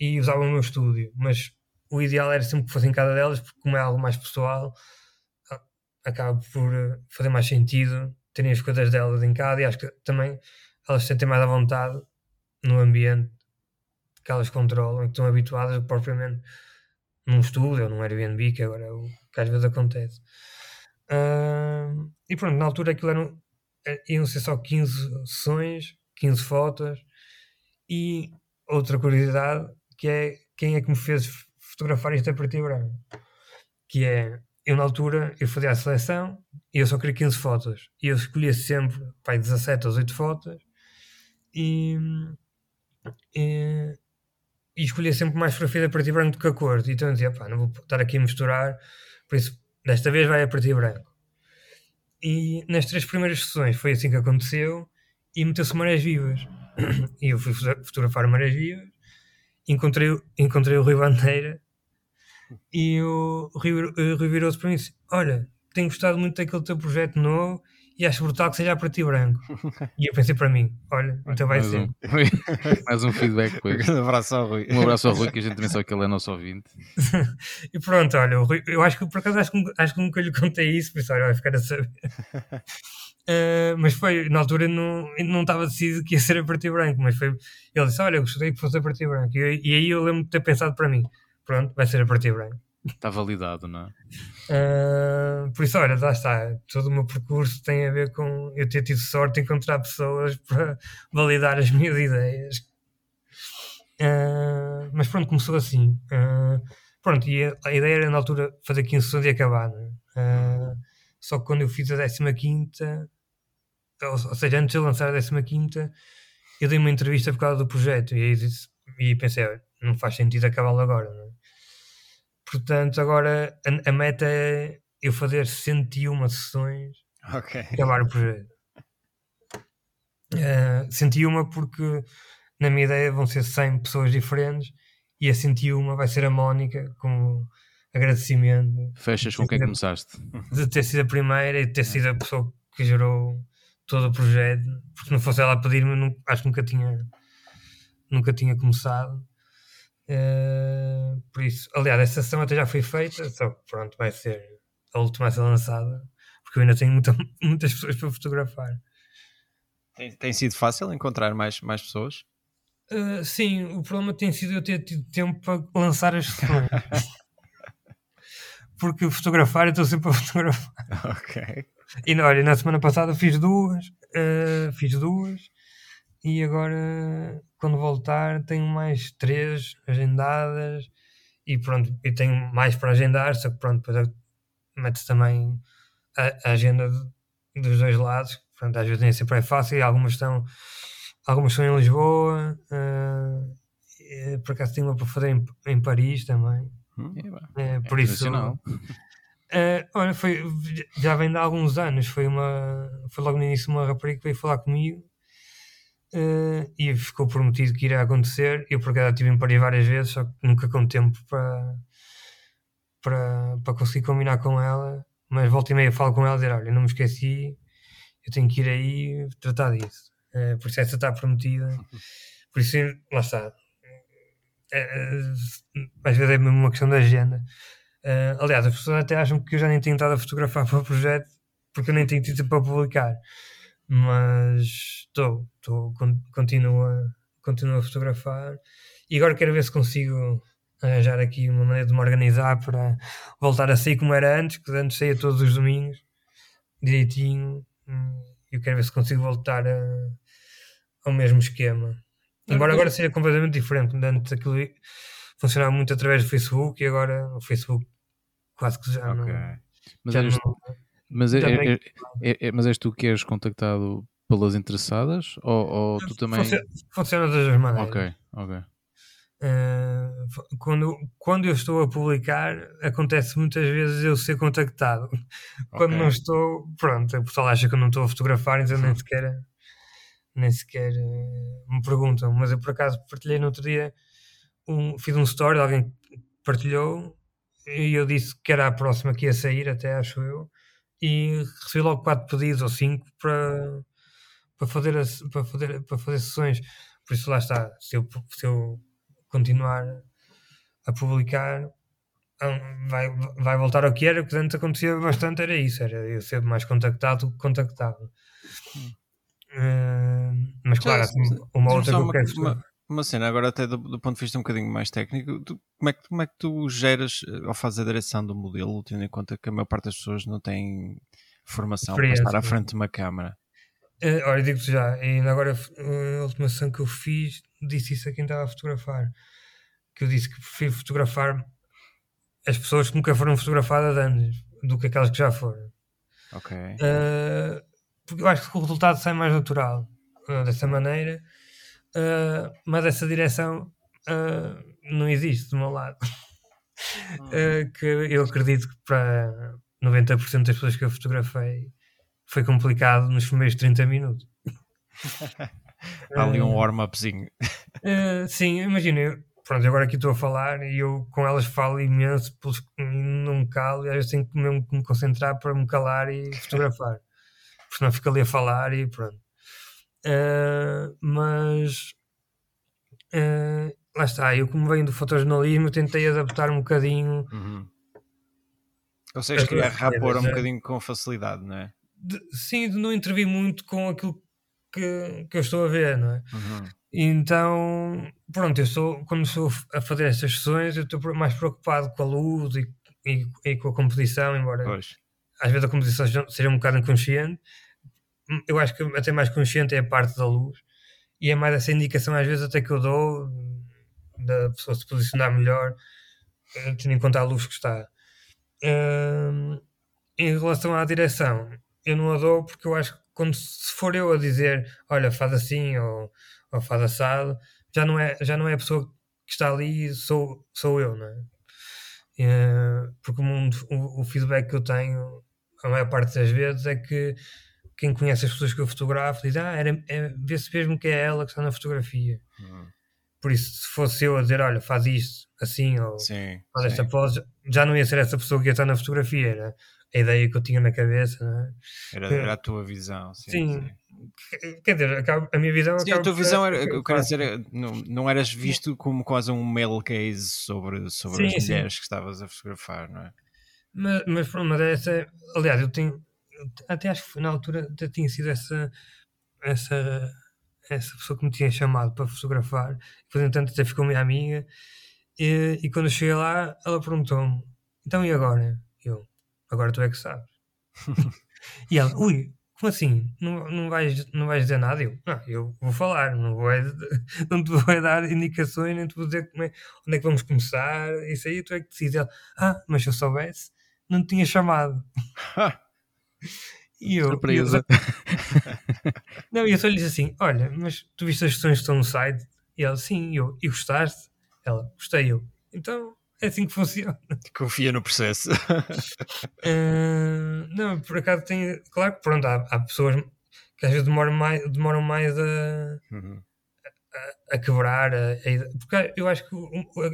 e usava o meu estúdio. Mas o ideal era sempre que fosse em casa delas, porque como é algo mais pessoal, acaba por eh, fazer mais sentido terem as coisas delas em casa e acho que também elas se sentem mais à vontade no ambiente que elas controlam que estão habituadas propriamente num estúdio ou num Airbnb, que agora é o que às vezes acontece. Uh, e pronto, na altura aquilo eram, eh, iam ser só 15 sessões, 15 fotos. E outra curiosidade, que é quem é que me fez fotografar isto a e branco. Que é, eu na altura, eu fazia a seleção e eu só queria 15 fotos. E eu escolhia sempre, pai, 17 ou 8 fotos. E, e, e escolhia sempre mais fotografia a preto e branco do que a cor. Então eu dizia, pá, não vou estar aqui a misturar. Por isso Desta vez vai a preto e branco. E nas três primeiras sessões foi assim que aconteceu e meteu-se marés vivas. [clears throat] E eu fui fotografar marés vivas, encontrei, encontrei o Rui Bandeira. E o Rui, Rui virou-se para mim e disse: Olha, tenho gostado muito daquele teu projeto novo e acho brutal que seja a preto e branco. [laughs] E eu pensei para mim, olha, então vai mais ser. Um, [laughs] mais um feedback depois. [laughs] Um abraço ao Rui. Um abraço ao Rui, que a gente sabe que ele é nosso ouvinte. e pronto, olha, o Rui, eu acho que por acaso acho que, acho que nunca lhe contei isso, por isso olha, vai ficar a saber. Uh, mas foi, na altura não, não estava decidido que ia ser a preto e branco, mas foi, ele disse, olha, eu gostaria que fosse a preto e branco, e, e aí eu lembro de ter pensado para mim, pronto, vai ser a preto e branco. Está validado, não é? Uh, por isso, olha, lá está, todo o meu percurso tem a ver com eu ter tido sorte de encontrar pessoas [laughs] para validar as minhas ideias. Uh, mas pronto, começou assim. pronto, e a, a, ideia era na altura fazer 15 sessões e acabar, é? Só que quando eu fiz a 15, ou, ou seja, antes de lançar a 15, eu dei uma entrevista por causa do projeto e, disse, e pensei, não faz sentido acabá-lo agora. Portanto, agora a, a, meta é eu fazer 101 sessões okay. acabar o projeto. Uh, 101 porque na minha ideia vão ser 100 pessoas diferentes e a 101 vai ser a Mónica como agradecimento. Fechas com quem começaste. De ter sido a primeira e de ter sido a pessoa que gerou todo o projeto, porque se não fosse ela a pedir-me, acho que nunca tinha, nunca tinha começado. Uh, por isso, aliás, essa sessão até já foi feita, só que pronto, vai ser a última a ser lançada, porque eu ainda tenho muita, [laughs] muitas pessoas para fotografar. Tem, tem sido fácil encontrar mais, mais pessoas? Uh, sim, o problema tem sido eu ter tido tempo para lançar as sessões. [laughs] porque fotografar, eu estou sempre a fotografar. Ok. E olha, na semana passada fiz duas, uh, fiz duas, e agora, quando voltar, tenho mais três agendadas, e pronto, e tenho mais para agendar, só que pronto, depois meto também a, a agenda de, dos dois lados, pronto, às vezes nem sempre é fácil, e algumas estão, algumas estão em Lisboa, uh, e, por acaso tenho uma para fazer em, em Paris também. Hum, é, por é isso. Uh, olha, foi, já vem de há alguns anos. Foi, uma, foi logo no início uma rapariga que veio falar comigo uh, e ficou prometido que iria acontecer. Eu, por acaso, estive em Paris várias vezes, só que nunca com tempo para, para, para conseguir combinar com ela. Mas volta e meia falo com ela e dizer: Olha, não me esqueci, eu tenho que ir aí tratar disso. Uh, por isso, essa está prometida. Por isso, lá está uh, às vezes é mesmo uma questão de agenda. Aliás, as pessoas até acham que eu já nem tenho estado a fotografar para o projeto porque eu nem tenho tido para publicar. Mas estou, estou, continuo, a, continuo a fotografar e agora quero ver se consigo arranjar aqui uma maneira de me organizar para voltar a sair como era antes, que antes saía todos os domingos, direitinho. Hum, eu quero ver se consigo voltar a, ao mesmo esquema. Embora agora seja completamente diferente, antes aquilo funcionava muito através do Facebook e agora o Facebook quase que já okay. não. Mas, já não, mas, é, é, é, é, mas és tu que és contactado pelas interessadas ou, ou tu também. Funciona, funciona das duas maneiras. Ok, ok. Uh, quando, quando eu estou a publicar, acontece muitas vezes eu ser contactado. [laughs] Quando okay. não estou, pronto, o pessoal acha que eu não estou a fotografar, então nem [laughs] sequer nem sequer uh, me perguntam. Mas eu por acaso partilhei no outro dia, um, fiz um story, alguém partilhou e eu disse que era a próxima que ia sair, até acho eu, e recebi logo quatro pedidos ou cinco para, para, fazer, para, fazer, para fazer sessões. Por isso lá está, se eu, se eu continuar a publicar vai, vai voltar ao que era, o que antes acontecia bastante era isso, era eu ser mais contactado que contactado. Hum. Uh, mas claro, assim, uma outra que eu quero uma, uma cena, agora até do, do, ponto de vista um bocadinho mais técnico, tu, como, é que, como é que tu geras eh, ou fazes a direção do modelo, tendo em conta que a maior parte das pessoas não tem formação para estar à frente de uma câmara? Uh, olha, digo-te já, e agora a última sessão que eu fiz, disse isso a quem estava a fotografar, que eu disse que prefiro fotografar as pessoas que nunca foram fotografadas antes do que aquelas que já foram. Ok. Uh, porque eu acho que o resultado sai mais natural uh, dessa maneira, uh, mas essa direção uh, não existe do meu lado. Uhum. que eu acredito que para 90% das pessoas que eu fotografei foi complicado nos primeiros 30 minutos. [laughs] Há ali um warm-upzinho. sim, imagina, eu, pronto, agora aqui estou a falar e eu com elas falo imenso, não me calo, e às vezes tenho que mesmo me concentrar para me calar e fotografar porque não fica ali a falar e pronto. Uh, mas uh, lá está, eu como venho do fotojornalismo tentei adaptar um bocadinho. Uhum. seja, criar rapor um bocadinho com facilidade, não é? De, sim, de não intervir muito com aquilo que, que eu estou a ver, não é? Uhum. Então, pronto, eu estou, quando estou a fazer estas sessões, eu estou mais preocupado com a luz e, e, e com a composição, embora pois. às vezes a composição seja um bocado inconsciente. Eu acho que até mais consciente é a parte da luz, e é mais essa indicação, às vezes, até que eu dou da pessoa se posicionar melhor, eh, tendo em conta a luz que está. Um, em relação à direção, eu não a dou porque eu acho que quando se for eu a dizer olha, faz assim ou, ou faz assado, já não, é, já não é a pessoa que está ali, sou, sou eu, não é? Uh, porque o, o, o, feedback que eu tenho a maior parte das vezes é que quem conhece as pessoas que eu fotografo diz ah, é, vê-se mesmo que é ela que está na fotografia. Uhum. Por isso, se fosse eu a dizer, olha, faz isto, assim, ou sim, faz esta pose, já não ia ser essa pessoa que ia estar na fotografia, era a ideia que eu tinha na cabeça, é? era, era, a tua visão, sim. sim. sim. Quer dizer, a minha visão. Sim, a tua visão era, eu quero dizer, não, não eras visto como quase um male case sobre, sobre sim, as mulheres que estavas a fotografar, não é? Mas, mas, mas essa, aliás, eu tenho, até acho que na altura até tinha sido essa, essa essa pessoa que me tinha chamado para fotografar, depois entanto até ficou minha amiga, e, e quando eu cheguei lá, ela perguntou-me, então e agora? Eu, agora tu é que sabes. [laughs] e ela, ui, como assim? Não, não, vais, não vais dizer nada? Eu, não, eu vou falar, não vou, [laughs] não te vou dar indicações, nem te vou dizer como é, onde é que vamos começar, isso aí tu é que decides. Ela, ah, mas se eu soubesse, não te tinha chamado. [laughs] E eu, Surpresa. Eu, [laughs] não, eu só lhe disse assim: Olha, mas tu viste as sessões que estão no site? E ela, sim, eu, e gostaste? Ela, gostei eu. Então é assim que funciona. [laughs] Confia no processo. uh, [laughs] não, por acaso tem. Claro que pronto, há, há, pessoas que às vezes demoram mais, demoram mais a, uhum. a, a, quebrar. A, a, porque eu acho que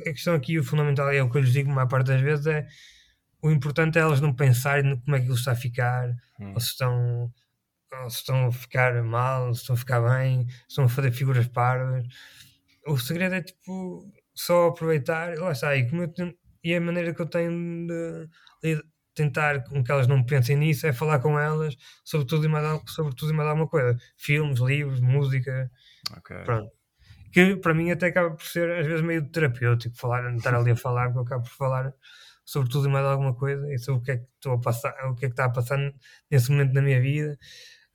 a questão aqui, o fundamental, é o que eu lhes digo, a maior parte das vezes, é o importante é elas não pensarem como é que eles está a ficar, hum. ou se estão, ou se estão a ficar mal, se estão a ficar bem, se estão a fazer figuras parvas. O segredo é tipo só aproveitar, lá está, e, como tenho, e a maneira que eu tenho de, de, tentar com que elas não pensem nisso é falar com elas sobre tudo e mais, sobre tudo e mais alguma coisa. Filmes, livros, música. Okay. Pronto. Que para mim até acaba por ser às vezes meio terapêutico falar, estar ali a falar, porque eu acabo por falar sobre tudo e mais alguma coisa e sobre o que é que estou a passar, o que é que está a passar nesse momento na minha vida.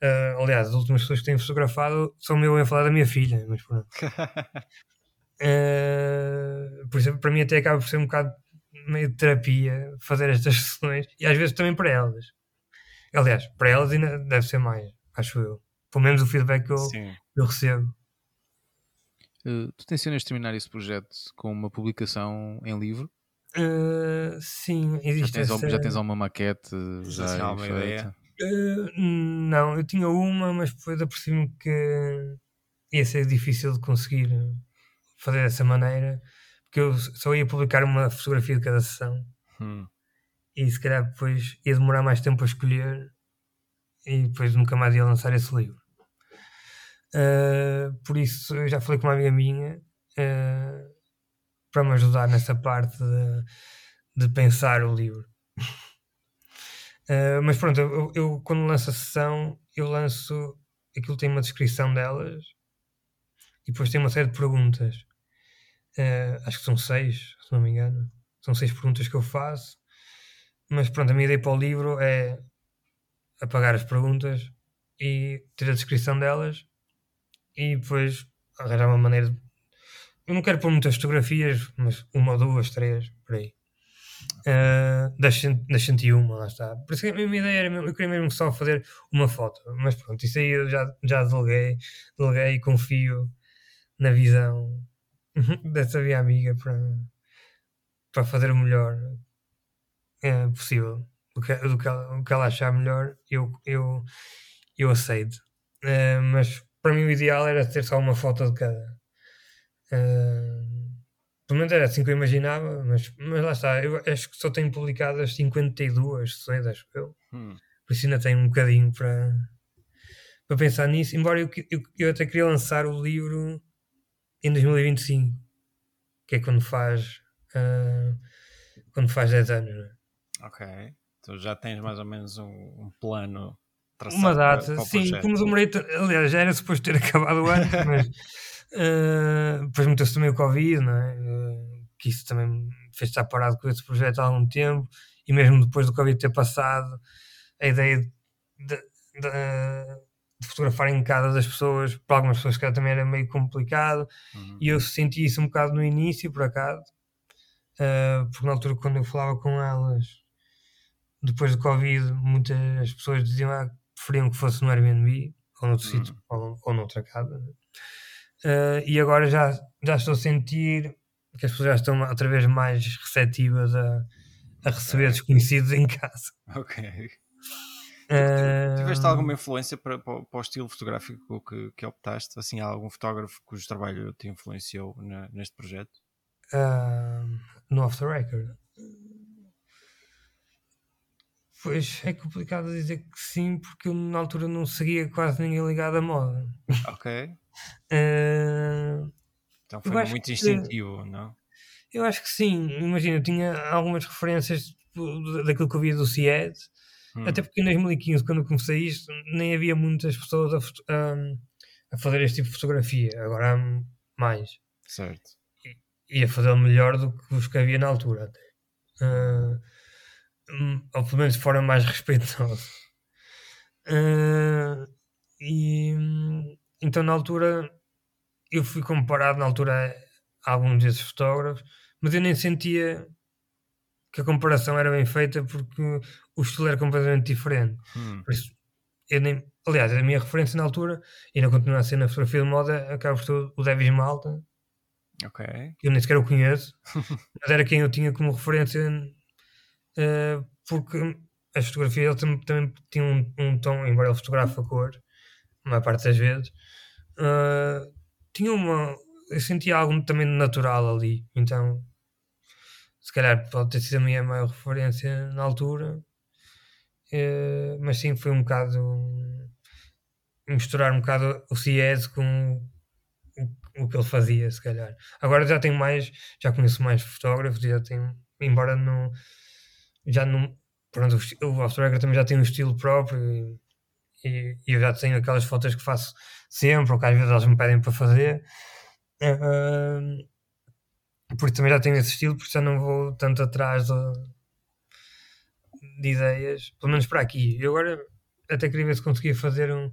Uh, aliás, as últimas pessoas que tenho fotografado são eu a falar da minha filha, mas pronto. uh, [laughs] por isso, para mim, até acaba por ser um bocado meio de terapia fazer estas [laughs] sessões e às vezes também para elas. Aliás, para elas ainda deve ser mais, acho eu. Pelo menos o feedback que eu, eu recebo. Uh, tu tensionas terminar esse projeto com uma publicação em livro? Uh, sim, existe já tens, essa... já tens alguma maquete já, já uma ideia? Uh, não, eu tinha uma, mas depois apercebi-me que ia ser difícil de conseguir fazer dessa maneira, porque eu só ia publicar uma fotografia de cada sessão hum. e se calhar depois ia demorar mais tempo a escolher e depois nunca mais ia lançar esse livro. Uh, por isso eu já falei com uma amiga minha. Uh, para me ajudar nessa parte de, de pensar o livro. Uh, mas pronto, eu, eu, quando lanço a sessão, eu lanço aquilo tem uma descrição delas e depois tem uma série de perguntas. Uh, acho que são seis, se não me engano. São seis perguntas que eu faço. Mas pronto, a minha ideia para o livro é apagar as perguntas e ter a descrição delas e depois arranjar uma maneira de eu não quero pôr muitas fotografias, mas uma, duas, três, por aí. Uh, das, das 101, lá está. Por isso que a minha ideia era, eu queria mesmo só fazer uma foto, mas pronto, isso aí eu já, já deleguei, deleguei e confio na visão [laughs] dessa minha amiga para, para fazer o melhor é, possível. O que, do que, ela, o que ela achar melhor, eu, eu, eu aceito. Uh, mas para mim o ideal era ter só uma foto de cada. Uh, pelo menos era assim que eu imaginava, mas, mas lá está. Eu acho que só tenho publicado as 52 sessões, acho eu. Hum. Por isso ainda tenho um bocadinho para, para pensar nisso, embora eu, eu, eu até queria lançar o livro em 2025, que é quando faz uh, quando faz 10 anos. Né? Ok. Então já tens mais ou menos um, um plano Uma data, para, para sim, projeto. como demorei, aliás, já era suposto ter [laughs] acabado o ano, mas uh, depois meteu-se também o Covid, não é? Uh, que isso também fez estar parado com esse projeto há algum tempo, e mesmo depois do Covid ter passado, a ideia de, de, de fotografar em casa das pessoas, para algumas pessoas que também era meio complicado, uhum. e eu senti isso um bocado no início, por acaso, uh, porque na altura quando eu falava com elas, depois do Covid, muitas pessoas diziam ah, preferiam que fosse no Airbnb, ou noutro uhum. sítio, ou, ou noutra casa. Uh, e agora já, já estou a sentir que as pessoas já estão outra vez mais receptivas a, a receber desconhecidos em casa. Ok. [laughs] Uh... Tiveste alguma influência para, para, para, o estilo fotográfico que, que optaste? Assim, há algum fotógrafo cujo trabalho te influenciou na, neste projeto? Uh, no Off the Record. Pois é complicado dizer que sim, porque eu na altura não seguia quase ninguém ligado à moda. Ok. Uh, [laughs] então foi muito instintivo, que, não? Eu acho que sim. Imagina, eu tinha algumas referências daquilo que eu via do CIED, hum. até porque em 2015, quando eu comecei isto, nem havia muitas pessoas a, a, a fazer este tipo de fotografia. Agora há mais. Certo. E, e a fazer melhor do que os que havia na altura. Até. Uh, ou pelo menos de forma mais [laughs] respeitosa. Uh, e então na altura eu fui comparado na altura a alguns desses fotógrafos, mas eu nem sentia que a comparação era bem feita porque o estilo era completamente diferente. Hum. Por isso, eu nem, aliás, a minha referência na altura, e não continua a ser na fotografia de moda, acaba por ser o Davis Malta. Ok. Eu nem sequer o conheço, [laughs] mas era quem eu tinha como referência, uh, porque as fotografias ele também, tinham um, um, tom, embora ele fotografe a cor, a maior parte das vezes, uh, tinha uma. Eu sentia algo também natural ali, então se calhar pode ter sido a minha maior referência na altura, uh, mas sim, foi um bocado misturar um bocado o CIES com o, o, que ele fazia, se calhar. Agora já tenho mais, já conheço mais fotógrafos, já tenho, embora não já não. Pronto, o After também já tem um estilo próprio e, e, e, eu já tenho aquelas fotos que faço sempre, ou que às vezes elas me pedem para fazer. Uh, porque também já tenho esse estilo, porque já não vou tanto atrás de, de ideias, pelo menos para aqui. Eu agora até queria ver se conseguia fazer um,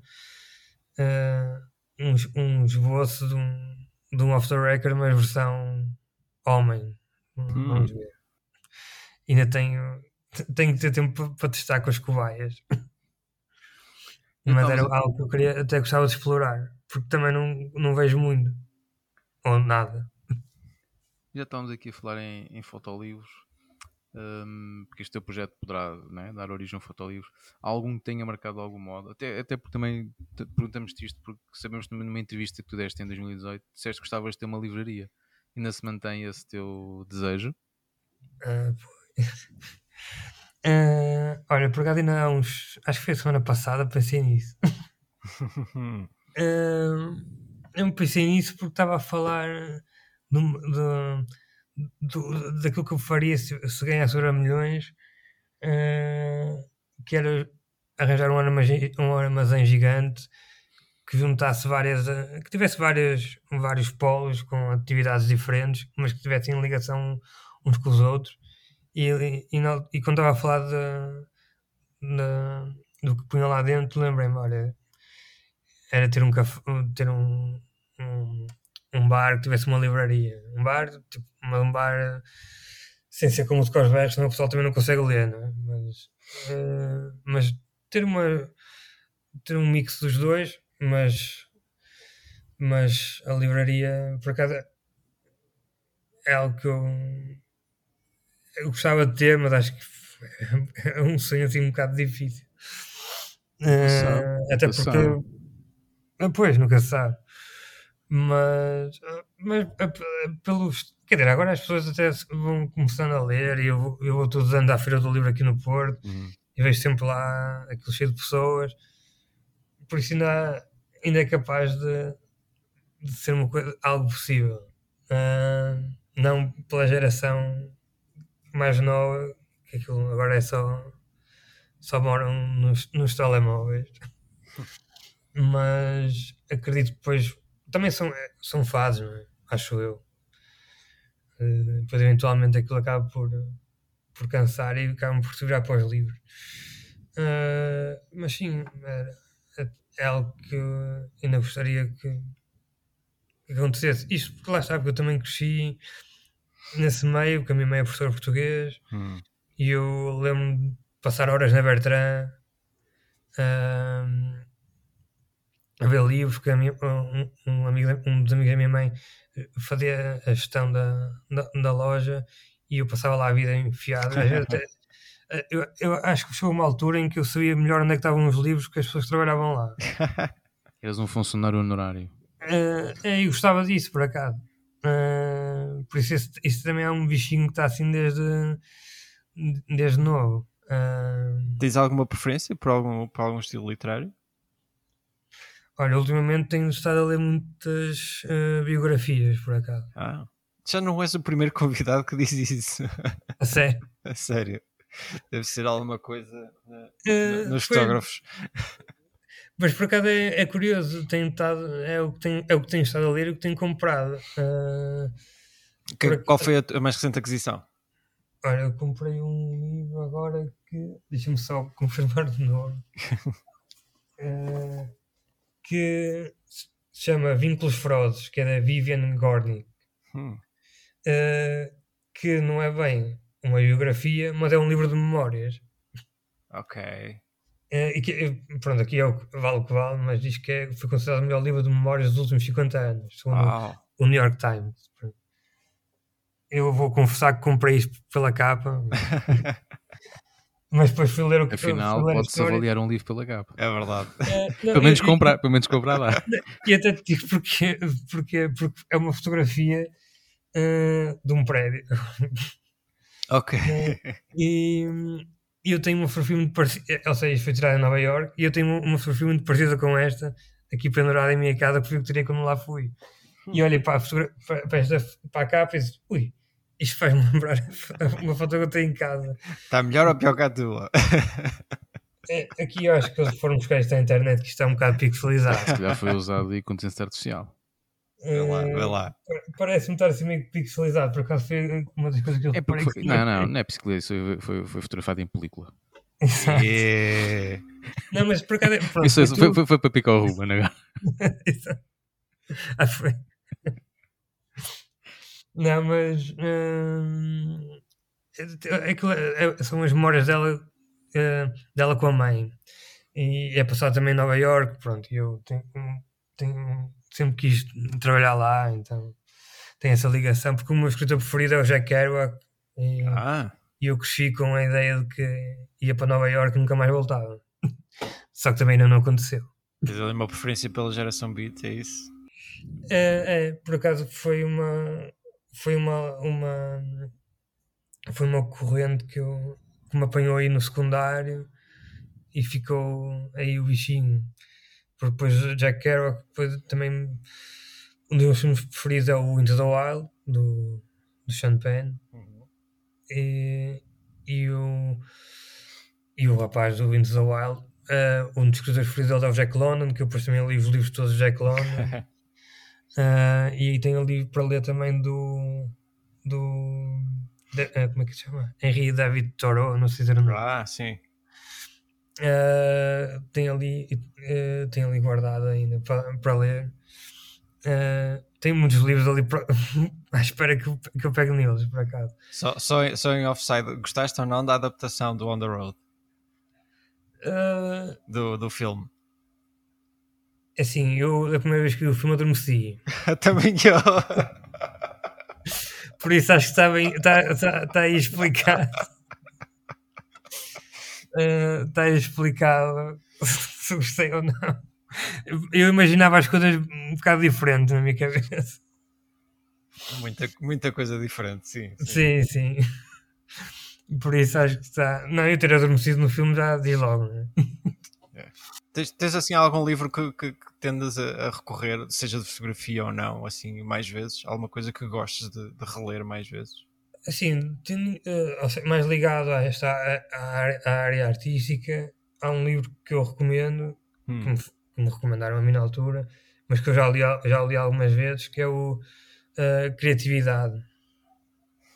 uh, um, um esboço de um, de um off the record, mas versão homem. Hum. Vamos ver. Ainda tenho, tenho que ter tempo para testar com as cobaias. [laughs] Mas era algo que eu queria, até gostava de explorar, porque também não, não vejo muito, ou nada. Já estamos aqui a falar em, em fotolivros, um, porque este teu projeto poderá né, dar origem a fotolivros. Há algum que tenha marcado de algum modo? Até, até porque também perguntamos-te isto, porque sabemos também numa entrevista que tu deste em 2018, disseste que gostavas de ter uma livraria. Ainda se mantém esse teu desejo? Uh, Uh, [laughs] olha, por acaso ainda há uns. Acho que foi a semana passada, pensei nisso. uh, [laughs] eu pensei nisso porque estava a falar do, do, do, daquilo que eu faria se, se ganhasse Euro milhões, uh, que era arranjar um armazém, um armazém gigante que juntasse várias. que tivesse várias, vários polos com atividades diferentes, mas que tivessem ligação uns com os outros e, e, e quando estava a falar de, de, do que punha lá dentro, lembrei-me, olha, era ter um café, ter um, um, um, bar que tivesse uma livraria. Um bar, tipo, um bar sem ser como os Cosbergs, senão o pessoal também não consegue ler, não é? Mas, uh, mas ter uma ter um mix dos dois, mas mas a livraria por acaso é algo que eu eu gostava de ter, mas acho que é um sonho assim um bocado difícil. Uh, até porque. Sabe. Ah, pois, nunca se sabe. Mas, mas pelos. Quer dizer, agora as pessoas até vão começando a ler e eu vou, eu vou todos andando à Feira do Livro aqui no Porto uhum. e vejo sempre lá aquilo cheio de pessoas. por isso ainda, ainda é capaz de, de ser uma coisa, algo possível. Uh, não pela geração mais nova, que aquilo agora é só, só moram nos, nos telemóveis. [laughs] Mas acredito que depois também são, são fases, é? acho eu. Uh, depois eventualmente aquilo acaba por, por cansar e acabam por se virar para os livros. Uh, mas sim, é, é, algo que eu ainda gostaria que, que acontecesse. Isto porque lá está, porque eu também cresci nesse meio, porque a minha mãe é professora português hum. e eu lembro de passar horas na Bertrand uh, a ver livros, porque minha, um, um, amigo, um dos amigos da minha mãe fazia a gestão da, da, da loja e eu passava lá a vida enfiada. Até, [laughs] eu, eu, acho que chegou uma altura em que eu sabia melhor onde é que estavam os livros que as pessoas trabalhavam lá. [laughs] Eres um funcionário honorário. Uh, eu gostava disso, por acaso. Uh, por isso, isso também é um bichinho que está assim desde, desde novo. Uh, Tens alguma preferência por algum, por algum estilo literário? Olha, ultimamente tenho estado a ler muitas uh, biografias, por acaso. Ah, já não és o primeiro [laughs] convidado que diz isso. A sério? [laughs] a sério. Deve ser alguma coisa uh, nos foi... fotógrafos. [laughs] Mas por acaso é, é curioso, tenho estado, é, o que tenho, é o que tenho estado a ler e o que tenho comprado. Uh, que, qual foi a, a, mais recente aquisição? Olha, eu comprei um livro agora que. Deixa-me só confirmar de novo. uh, [laughs] que se chama Vínculos Ferozes, que é da Vivian Gornick. Hum. Uh, que não é bem uma biografia, mas é um livro de memórias. Ok. Uh, e que, pronto, aqui é o vale o que vale, mas diz que é, foi considerado o melhor livro de memórias dos últimos 50 anos, segundo oh. o New York Times. Eu vou confessar que comprei isto pela capa, [laughs] mas depois fui ler o que Afinal, pode-se avaliar um livro pela capa. É verdade. [laughs] É, não, pelo, menos comprar, pelo menos comprar lá. [laughs] E até te digo porque, porque, porque é uma fotografia uh, de um prédio. Ok. Uh, e eu tenho uma fotografia muito parecida, ou seja, foi tirada em Nova York, e eu tenho uma fotografia muito parecida com esta, aqui pendurada em minha casa, que fui que tirei quando lá fui. E olhei para a, para, esta, para a capa e disse, ui, isto faz-me lembrar [laughs] uma foto que eu tenho em casa. Está melhor ou pior que a tua? É, aqui eu acho que eles foram buscar isto na internet, que isto é um bocado pixelizado. Já foi usado aí com inteligência artificial. Vê lá, vê lá. Parece-me estar assim meio pixelizado, por acaso foi uma das coisas que eu é porque foi, Não, não, não é pixelizado, foi, foi, fotografado em película. Exato. Yeah. Não, mas por acaso. Pronto, Isso foi, foi, foi, foi, para picar o Ruben agora. [laughs] Exato. Ah, foi. Não, mas. Hum, é, é, são as memórias dela, uh, dela com a mãe. E é passado também em Nova York. Pronto, eu tenho, tenho sempre quis trabalhar lá, então tem essa ligação, porque o meu escritor preferido é o Jack Kerouac e, ah. e eu cresci com a ideia de que ia para Nova York e nunca mais voltava. Só que também ainda não aconteceu. Tens ali uma preferência pela geração beat, é isso? É, é, por acaso foi uma foi uma, uma foi uma corrente que, eu, que me apanhou aí no secundário e ficou aí o bichinho porque depois Jack Kerouac, depois também um dos meus filmes preferidos é o Into the Wild, do, do Sean Penn. Uhum. E, e, o, e o rapaz do Into the Wild, uh, um dos escritores preferidos é o Jack London, que eu depois também li os livros todos do Jack London. [laughs] uh, e tenho livro para ler também do. do de, uh, como é que se chama? Henri David Thoreau, não sei dizer o nome. Ah, sim. Uh, tem, ali, tem ali guardado ainda para, para ler. Tem muitos livros ali para, [laughs] à espera que eu, que eu pegue neles, por acaso. Só, só, só em offside, gostaste ou não da adaptação do On the Road? Do, do filme? Assim, eu a primeira vez que vi o filme adormeci. [laughs] Também eu. Por isso acho que está, bem, está, está, está aí explicado uh, [laughs] está explicado [laughs] se gostei ou não. Eu imaginava as coisas um bocado diferentes na minha cabeça. Muita, muita coisa diferente, sim. Sim, sim. sim. Por isso acho que está. Não, eu ter adormecido no filme já diz logo, né? é. Tens, tens assim algum livro que, que, que tendas a, a, recorrer, seja de fotografia ou não, assim, mais vezes? Alguma coisa que gostes de, de reler mais vezes? Assim, uh, mais ligado a esta a, a, área artística, há um livro que eu recomendo, hum. que, me, que, me, recomendaram a mim na altura, mas que eu já li, já li algumas vezes, que é o uh, Criatividade.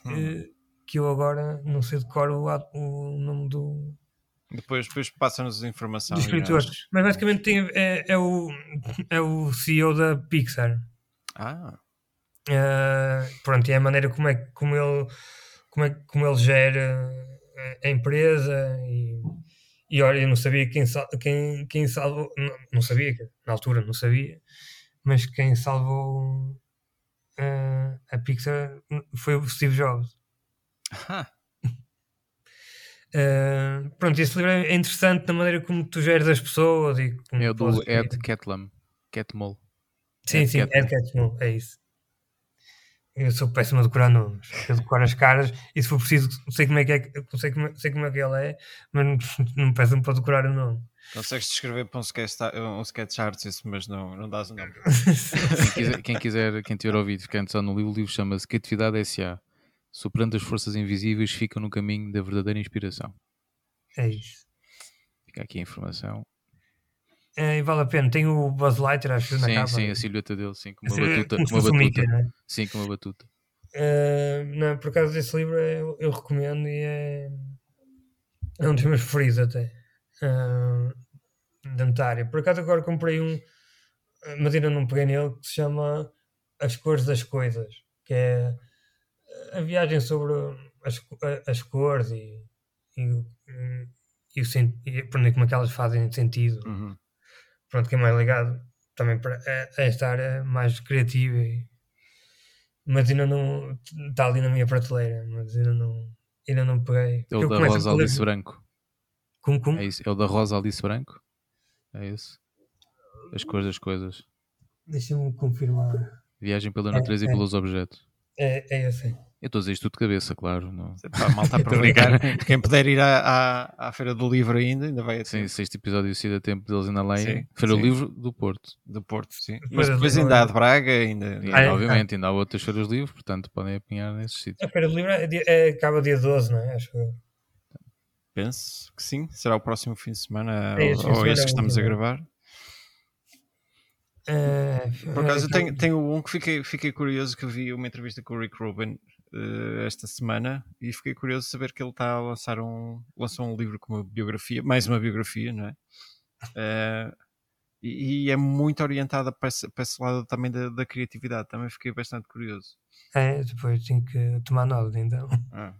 Hum. Uh, que eu agora não sei de cor o, o nome do, depois, depois passa-nos a informação. Dos escritores. Mas basicamente tem, é, é, o, é o CEO da Pixar. Ah. Uh, pronto, e é a maneira como, é, como, ele, como, é, como ele gera a empresa e, e olha, eu não sabia quem, quem, quem salvou, não, não sabia, na altura não sabia, mas quem salvou uh, a Pixar foi o Steve Jobs. Ah. Uh, pronto, esse livro é interessante na maneira como tu geres as pessoas e É o do Ed Catlam, Catmull. Sim, Ed sim, Catmull. Ed Catmull, é isso. Eu sou péssimo a decorar nomes. Eu decoro as caras e se for preciso, sei como é que, é, sei como, sei como é que ele é, mas não, não me peçam para decorar o nome. Consegues descrever para um sketch, um sketch artist, mas não, não dás o nome. [laughs] quem, quiser, quem quiser, quem tiver ouvido, interessado no livro, o livro chama-se Criatividade S.A superando as forças invisíveis, ficam no caminho da verdadeira inspiração. É isso. Fica aqui a informação. É, e vale a pena. Tem o Buzz Lightyear, acho, na sim, capa. Sim, a silhueta dele, sim, com uma batuta. Uma batuta. Mickey, é? Sim, com uma batuta. Uh, não, por causa desse livro eu, eu, recomendo e é, é um dos meus preferidos até. Uh, dentária. Por acaso agora comprei um, mas ainda não peguei nele, que se chama As Cores das Coisas, que é a viagem sobre as, as cores e, e, e, o, e pronto, como é que elas fazem sentido. Uhum. Pronto, que é mais ligado também para a, esta área mais criativa. E, mas ainda não está ali na minha prateleira, mas ainda não, ainda não peguei. É o da Rosa Alice Branco. Como, como? É, isso, é o da Rosa Alice Branco? É isso? As cores das coisas. Deixa-me confirmar. Viagem pela natureza é, e pelos objetos. É, é esse. Eu estou a dizer isto tudo de cabeça, claro. Não... Pá, mal está para brincar. Quem puder ir à, à, à, Feira do Livro ainda, ainda vai. Sim, se este episódio se dá tempo deles ainda lá. Feira sim. do Livro do Porto. Do Porto, sim. Mas depois ainda há de Braga, ainda. E, ah, é? obviamente, ainda há outras feiras do livro, portanto podem apanhar nesses sítios. A Feira do Livro é, é, acaba dia 12, não é? Acho que. Penso que sim. Será o próximo fim de semana é, ou, ou esse que estamos a gravar. Uh, Por acaso, uh, tenho, tenho um que fiquei, fiquei curioso que vi uma entrevista com o Rick Rubin esta semana e fiquei curioso de saber que ele está a lançar um lançou um livro com uma biografia, mais uma biografia, não é? Uh, e, e, é muito orientada para esse, para esse lado também da, da, criatividade. Também fiquei bastante curioso. É, depois tenho que tomar nota então. Ah.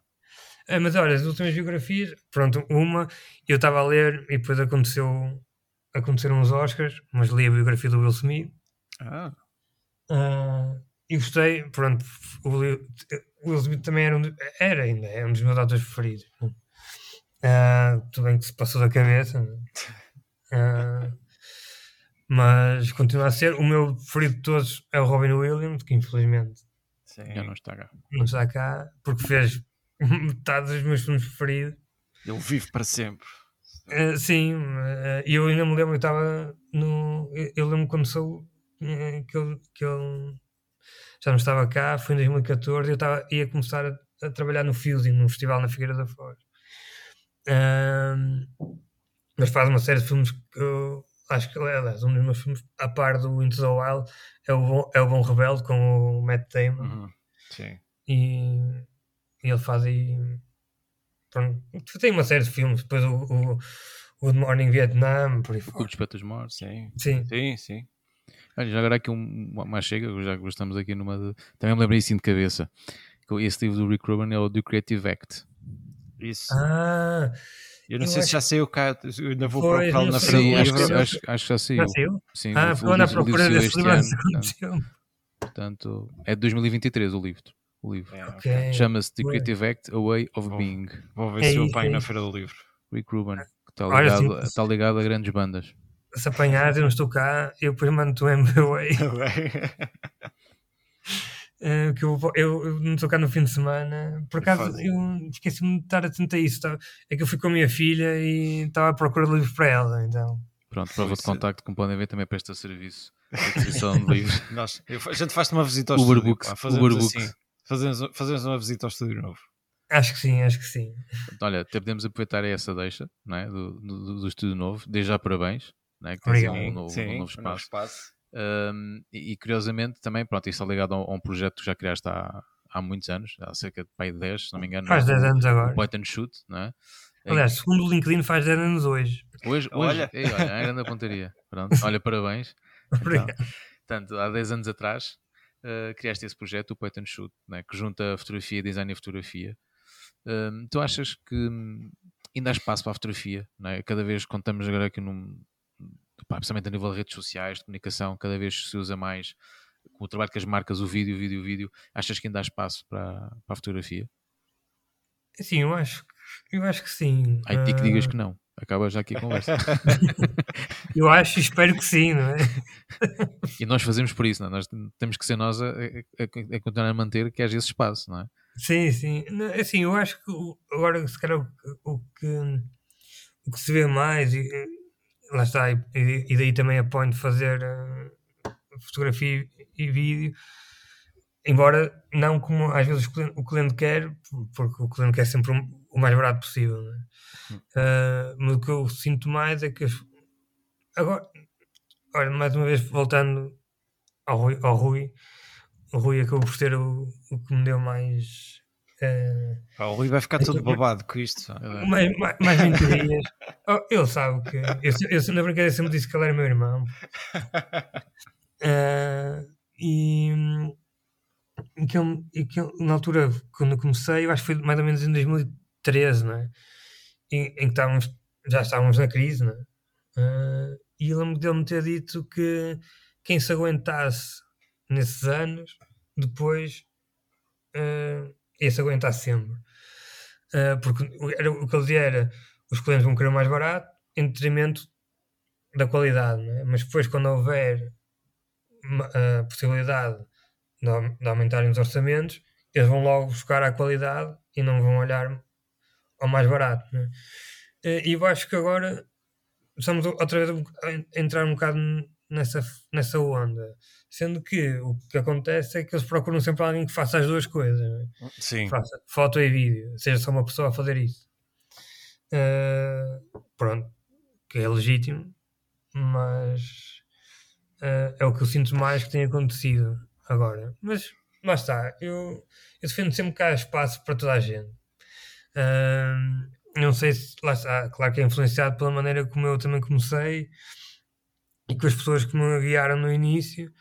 É, [laughs] mas olha, as últimas biografias, pronto, uma eu estava a ler e depois aconteceu aconteceram os Oscars, mas li a biografia do Will Smith. Ah. Uh, e gostei, pronto, o, Will Smith também era, um, era ainda, é um dos meus atores preferidos. Uh, tudo bem que se passou da cabeça, uh, mas continua a ser. O meu preferido de todos é o Robin Williams, que infelizmente Sim. Já não está cá. Não está cá, porque fez [laughs] metade dos meus filmes preferidos. Ele vive para sempre. Uh, sim, uh, eu ainda me lembro, eu estava no. Eu lembro quando sou uh, que, ele, que ele já não estava cá, foi em 2014, eu estava, ia começar a, a trabalhar no Fusing, num festival na Figueira da Foz. mas faz uma série de filmes que eu acho que, aliás, um dos meus filmes, a par do Into the Wild, é o Bom, é o Bom Rebelde com o Matt Damon. Uhum. Sim. E, e ele faz aí. Pronto, tem uma série de filmes, depois o, o, Good Morning Vietnam, por aí fora. O Despetos Mortos, sim. Sim, sim. sim. Olha, já agora aqui um, uma chega, já que estamos aqui numa. De... Também me lembrei assim de cabeça. Esse livro do Rick Rubin é o The Creative Act. Isso. Ah, eu não eu sei se já saiu cá, eu ainda vou procurá-lo na frente. Acho, que, acho, acho que já saiu. Já saiu? Sim, ah, ficou na procura desse livro ano, portanto, é de 2023 o livro. O livro. É, okay. Chama-se The Creative Act, A Way of vou, Being. Vou ver é se eu apanho é na Feira do Livro. Rick Rubin, que está ligado, está ligado a grandes bandas se apanhar, eu não estou cá, eu depois mando-te [laughs] o MBA. uh, que eu, eu, eu, não estou cá no fim de semana. Por acaso, eu esqueci-me de estar atento a isso. Tá? É que eu fui com a minha filha e estava a procurar livros para ela, então. Pronto, prova de contacto, como podem ver, também presta serviço [laughs] de aquisição de livros. [laughs] Nós, eu- a gente faz-te uma visita ao Uber estúdio. Books, pá, fazemos Uber Books. assim, fazemos, fazemos uma visita ao estúdio novo. Acho que sim, acho que sim. Olha, até podemos aproveitar essa deixa não é? do, do, do estúdio novo. Desde já, parabéns. Não é? que Obrigado. um novo, Sim, um novo um espaço. novo espaço. Um, e, e, curiosamente também, pronto, isso está ligado a, um- a um projeto que já criaste há, há muitos anos, há cerca de pai, 10, se não me engano. Faz o- 10 anos o agora. Point and Shoot, não é? Aliás, segundo o LinkedIn, faz 10 anos hoje. Hoje, hoje Olha. Ei, olha, é a grande pontaria. Pronto, olha, parabéns. [laughs] Então, Obrigado. portanto, há 10 anos atrás eh, criaste esse projeto, o Point and Shoot, né, que junta fotografia, design e fotografia. Hum, tu achas que hum, ainda há espaço para a fotografia? Não é? Cada vez contamos agora aqui num. Pá, principalmente a nível de redes sociais, de comunicação, cada vez se usa mais com o trabalho que as marcas, o vídeo, o vídeo, o vídeo. Achas que ainda há espaço para, para a fotografia? Sim, eu acho, eu acho que sim. Aí ti que digas Ah, que não. Acaba já aqui a conversa. [laughs] Eu acho e espero que sim, não é? e nós fazemos por isso, não é? Nós temos que ser nós a, a- a- continuar a manter que haja esse espaço, não é? Sim, sim. Assim, eu acho que agora, se calhar, o, o que, o que se vê mais, e lá está, e, e daí também apoio de fazer eh, fotografia e vídeo, embora não como às vezes o cliente, o cliente quer, porque o cliente quer sempre o- o mais barato possível. é? Eh, mas o que eu sinto mais é que as- agora, olha, mais uma vez voltando ao Rui, ao Rui o Rui acabou por ser o, o que me deu mais. Eh, Pá, o Rui vai ficar todo babado com isto. [laughs] mais, mais, mais mentorias. [laughs] Oh, ele sabe que. Eu, eu, na brincadeira sempre disse que ele era meu irmão. Eh, [laughs] e. que ele- e que ele, na altura, quando eu comecei, eu acho que foi mais ou menos em 2013, não é? Em, em que estávamos, já estávamos na crise, não é? Eh, e eu lembro dele me ter dito que quem se aguentasse nesses anos, depois eh, ia se aguentar sempre. Eh, porque era, o que ele dizia era os clientes vão querer mais barato em detrimento da qualidade, é? mas depois quando houver a possibilidade de, de aumentarem os orçamentos, eles vão logo buscar a qualidade e não vão olhar ao mais barato. é? Eh, E eu acho que agora estamos outra vez a entrar um bocado nessa, nessa onda. Sendo que o que acontece é que eles procuram sempre alguém que faça as duas coisas. é? Sim. faça foto e vídeo, seja só uma pessoa a fazer isso. Eh, pronto, que é legítimo, mas eh, é o que eu sinto mais que tem acontecido agora. Mas lá está, eu, eu defendo sempre que há espaço para toda a gente. Eh, não sei se lá está, claro que é influenciado pela maneira como eu também comecei e com as pessoas que me guiaram no início,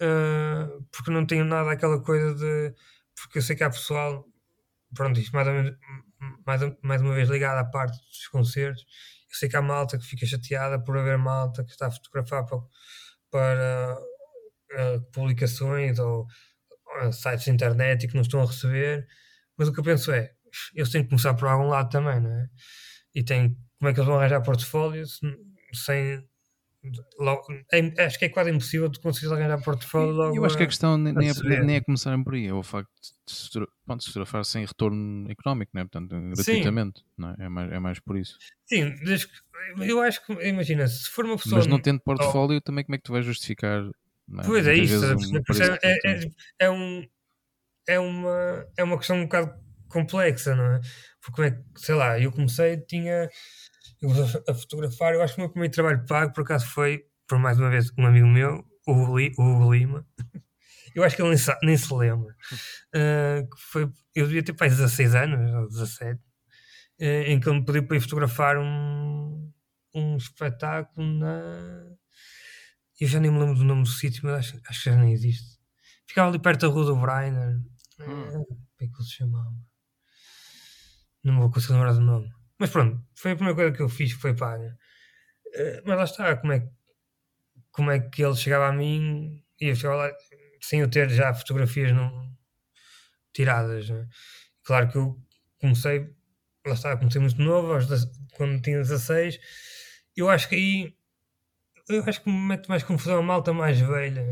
eh, porque não tenho nada aquela coisa de porque eu sei que há pessoal, pronto, isto mais, ou menos, mais, mais uma vez ligado à parte dos concertos, eu sei que há malta que fica chateada por haver malta que está a fotografar para, para eh, publicações ou eh, sites de internet e que não estão a receber, mas o que eu penso é, eles têm que começar por algum lado também, não é? E tem, como é que eles vão arranjar portfólios sem... É- acho que é quase impossível de conseguir arranjar portfólio logo Eu acho que a questão nem, nem, é, nem é começarem por aí, é o facto de se pronto, se fotografar sem retorno económico, não é? portanto, gratuitamente. Não é? É, mais, é mais por isso. Sim, eu acho que, imagina, se for uma pessoa. Mas não tendo portfólio, também como é que tu vais justificar? não Pois é isso, um é, é, é, um, é, uma, é uma questão um bocado complexa, não é? Porque, é sei lá, eu comecei, tinha. Eu a fotografar, eu acho que o meu primeiro trabalho pago, por acaso, foi, por mais uma vez, um amigo meu, o Hugo Lima. [laughs] Eu acho que ele nem, se lembra. Ah, que foi, eu devia ter pai 16 anos, ou 17, eh, em que ele me pediu para ir fotografar um, um espetáculo na. Eu já nem me lembro do nome do sítio, mas acho, acho que já nem existe. Ficava ali perto da rua do Brainer. Eh, Como é que ele se chamava? Não me vou conseguir lembrar do nome. Mas pronto, foi a primeira coisa que eu fiz foi paga. Eh, Mas lá está, como é, como é que ele chegava a mim e eu chegava lá sem eu ter já fotografias tiradas. né? Claro que eu comecei, lá está, comecei muito novo, aos quando tinha 16. Eu acho que aí eu acho que me mete mais confusão a malta mais velha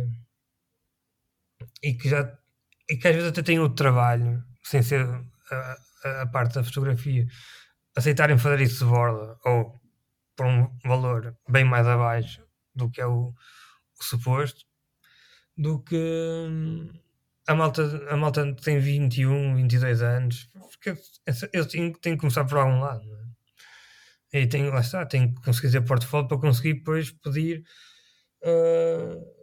e que já e que às vezes até tem outro trabalho sem ser a, a- a parte da fotografia aceitarem fazer isso de borda ou por um valor bem mais abaixo do que é o, o suposto, do que hum, a malta, a malta tem 21, 22 anos, porque eu tenho, que começar por algum lado. É? E tenho, lá está, tenho que conseguir ter portfólio para conseguir depois pedir. Uh,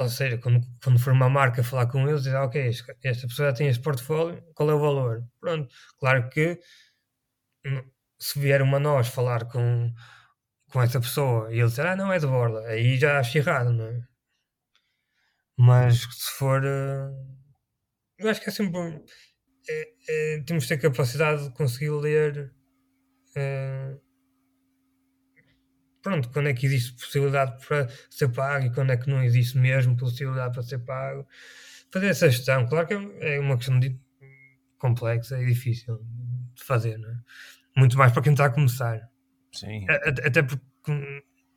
ou seja, quando, quando for uma marca falar com eles, dizer, ah, ok, esta pessoa tem este portfólio, qual é o valor? Pronto, claro que se vier uma nós falar com, com essa pessoa e ele dizer, ah, não é de borda, aí já acho errado, não é? Mas se for. Uh, eu acho que é sempre. É, é, temos de ter capacidade de conseguir ler. Uh, pronto, quando é que existe possibilidade para ser pago e quando é que não existe mesmo possibilidade para ser pago. Fazer essa gestão, claro que é uma questão de, complexa e difícil de fazer, não é? Muito mais para quem está a começar. Sim. Até porque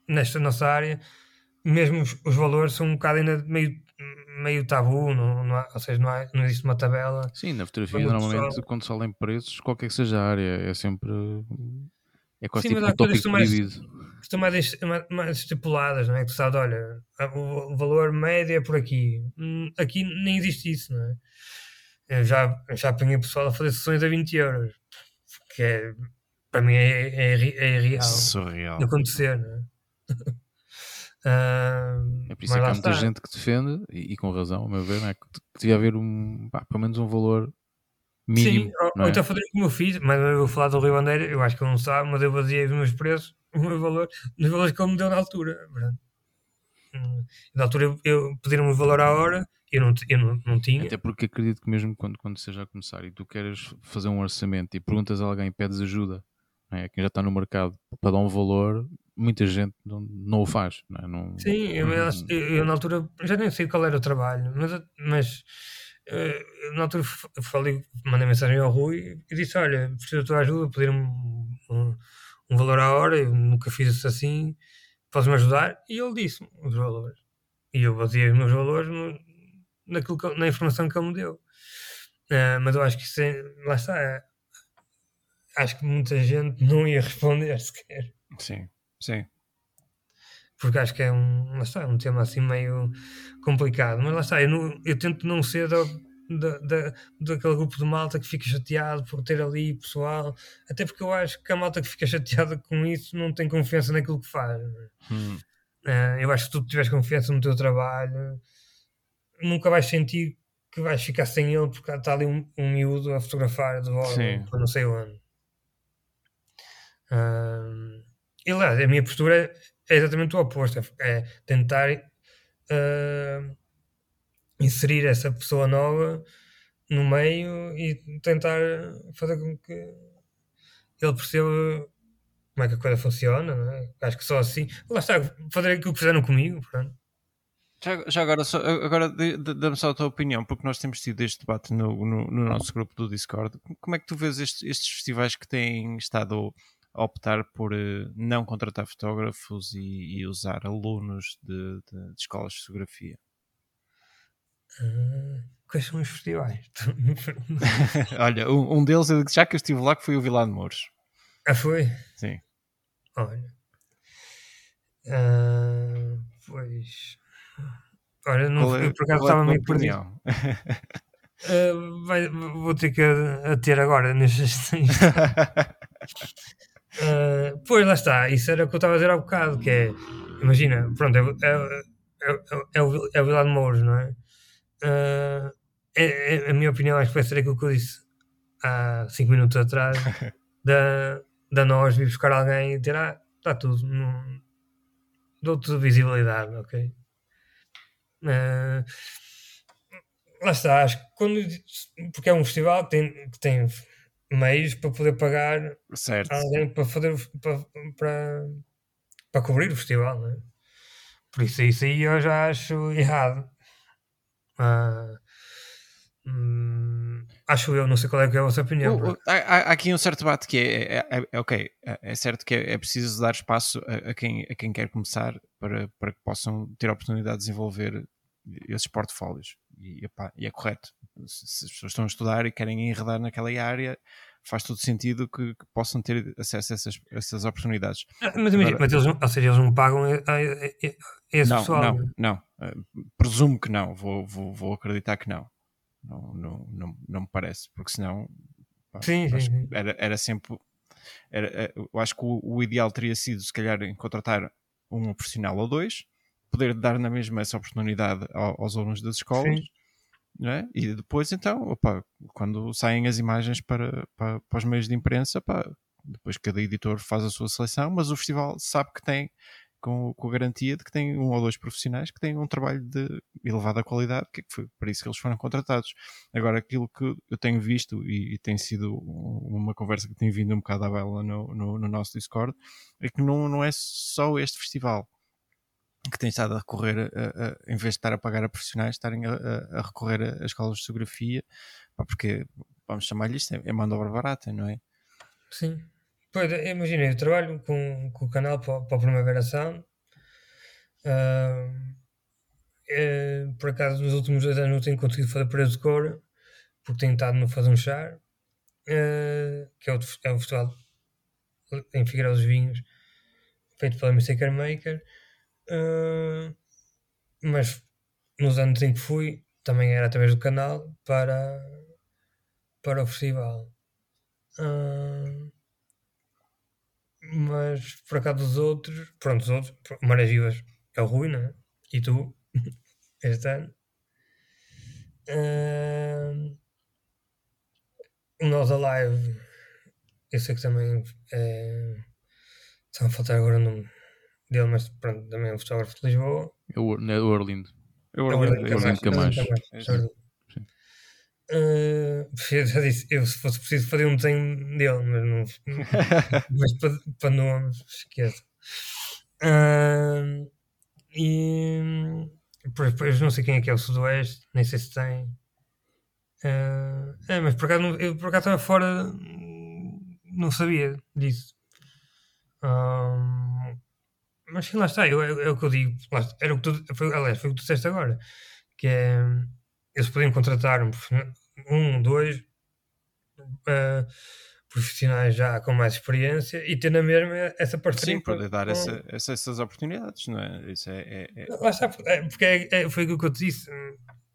nesta nossa área, mesmo os, os valores são um bocado ainda meio meio tabu, não, não há, ou seja, não, há, não existe uma tabela. Sim, na fotografia normalmente quando se fala em preços, qualquer que seja a área, é sempre é quase Sim, tipo um tópico mais, estão mais, mais, estipuladas, não é? Que tu sabes, olha, o, valor médio é por aqui. Hum, aqui nem existe isso, não é? Eu já, já apanhei pessoal a fazer sessões a 20 euros, que é, para mim é, é, é, é real. Surreal. De acontecer, não é? Uh, [laughs] é por isso que há muita está. gente que defende, e, e, com razão, a meu ver, é? que, que devia haver um, pá, pelo menos um valor mínimo. Sim, ou, é? então fazer como eu fiz, mas eu vou falar do Rio Bandeira, eu acho que ele não sabe, mas eu baseei os meus preços, o meu valor, nos valores que ele me deu na altura. Hum, na altura eu, pediram-me o valor à hora eu não, eu não, não tinha. Até porque acredito que mesmo quando, quando seja a começar e tu queres fazer um orçamento e perguntas a alguém, pedes ajuda, é? quem já está no mercado para dar um valor, muita gente não, não o faz. Não, é? não Sim, eu, eu, eu, na altura já nem sei qual era o trabalho, mas, mas uh, na altura falei, mandei mensagem ao Rui e disse: Olha, preciso da tua ajuda, pedir um, um, um, valor à hora, eu nunca fiz isso assim, podes-me ajudar? E ele disse os valores. E eu baseei os meus valores no, naquilo que, na informação que ele me deu. Uh, mas eu acho que isso é, lá está. É, acho que muita gente não ia responder [laughs] sequer. Sim. Sim. Porque acho que é um, lá está, é um tema assim meio complicado. Mas lá está, eu, não, eu tento não ser da, da, da, daquele grupo de malta que fica chateado por ter ali pessoal, até porque eu acho que a malta que fica chateada com isso não tem confiança naquilo que faz. Hum. Uh, eu acho que se tu tiveres confiança no teu trabalho, nunca vais sentir que vais ficar sem ele porque está ali um, um miúdo a fotografar de volta para não sei onde. Uh, e lá, a minha postura é exatamente o oposto: é, é tentar uh, inserir essa pessoa nova no meio e tentar fazer com que ele perceba como é que a coisa funciona. É? Acho que só assim, lá está, fazer aquilo que fizeram comigo. Pronto. Já, já, agora, só, agora dá-me só a tua opinião, porque nós temos tido este debate no, no, no, nosso grupo do Discord. Como é que tu vês estes, estes festivais que têm estado optar por uh, não contratar fotógrafos e, e usar alunos de, de, de, escolas de fotografia? Uh, quais são os festivais? [laughs] [laughs] Olha, um, um, deles, já que eu estive lá, que foi o Vilã de Mouros. Ah, foi? Sim. Olha. Uh, pois. Olha, não, é, por acaso estava meio perdido. Uh, [laughs] vai, vou ter que a, a ter agora nestes Uh, pois lá está, isso era o que eu estava a dizer há bocado, que é, imagina, pronto, é, é, é, é, o, é o de Mouros, não é? Uh, é, é? A minha opinião acho que vai ser aquilo que eu disse há 5 minutos atrás, [laughs] da, da nós vir buscar alguém e dizer, ah, está tudo, dou-te visibilidade, ok? Uh, lá está, acho que quando, porque é um festival que tem, que tem meios para poder pagar certo. alguém para, fazer, para, para, para cobrir o festival. Né? Por isso, isso aí eu já acho errado. Hum, acho eu, não sei qual é, é a vossa opinião. Uh, uh, há, há, aqui um certo debate que é, é, é, é ok, é, é certo que é, é, preciso dar espaço a, a, quem, a quem quer começar para, para que possam ter a oportunidade de desenvolver esses portfólios. E, epá, e é correto. Se, as pessoas estão a estudar e querem enredar naquela área, faz todo sentido que, que possam ter acesso a essas, essas oportunidades. Ah, Mas imagina, Agora- mas eles, não- ou seja, eles não pagam a, a- a- a esse não, pessoal. não, não. Presumo que não. Vou, vou, vou acreditar que não. Não, não, não, não me parece, porque senão pá, Sim, sim. Era, era sempre. Era, eh, eu acho que o, o ideal teria sido, se calhar, em contratar um profissional ou dois, poder dar na mesma essa oportunidade ao- aos alunos das escolas. Sim. é? E depois, então, opa, quando saem as imagens para, para, para os meios de imprensa, pá, depois cada editor faz a sua seleção, mas o festival sabe que tem, com, com a garantia de que tem um ou dois profissionais que têm um trabalho de elevada qualidade, que foi para isso que eles foram contratados. Agora, aquilo que eu tenho visto e, e tem sido um- uma conversa que tem vindo um bocado à baila no, no, no nosso Discord, é que não, não é só este festival que tem estado a recorrer, a, a- em vez de estar a pagar a profissionais, estarem a, a- recorrer a, escolas de fotografia, porque vamos chamar-lhe isto, é, é mão de obra barata, não é? Sim. Pois, imagina, eu trabalho com, com o canal para, para a Primavera Sound. Ah, eh, por acaso, nos últimos dois anos não tenho conseguido fazer preço de cor, porque tenho estado no Fazer um Char, eh, que é o, é o festival em Figueirão dos Vinhos, feito pela Mistaker Maker. Ah, mas nos anos em que fui, também era através do canal para, para o festival. Ah, mas por acaso dos outros, pronto, os outros, Marés Vivas é o Rui, não é? E tu, [laughs] este ano. Ah, o Nós Alive, eu sei que também é. Está a faltar agora o nome dele, mas pronto, também é um fotógrafo de Lisboa. É o, é o Orlindo. É o Orlando Camacho, Camacho. Orlando Ah, [laughs] eu já disse, eu se fosse preciso fazer um desenho dele, mas não. [laughs] mas para, para nomes, esqueça. Ah, e depois, não sei quem é que é o Sudoeste, nem sei se tem. Ah, é, mas por acaso, eu por acaso estava fora, não sabia disso. Mas sim, lá está, eu, é, é o que eu digo. está, era o que tu, foi, aliás, foi o que tu disseste agora, que é eles podiam contratar um, um dois ah, profissionais já com mais experiência e ter na mesma essa parceria. Sim, poder dar com- essa, essa- essas oportunidades, não é? Isso é, é- é- Lá está, é, porque é, é- foi aquilo que eu te disse.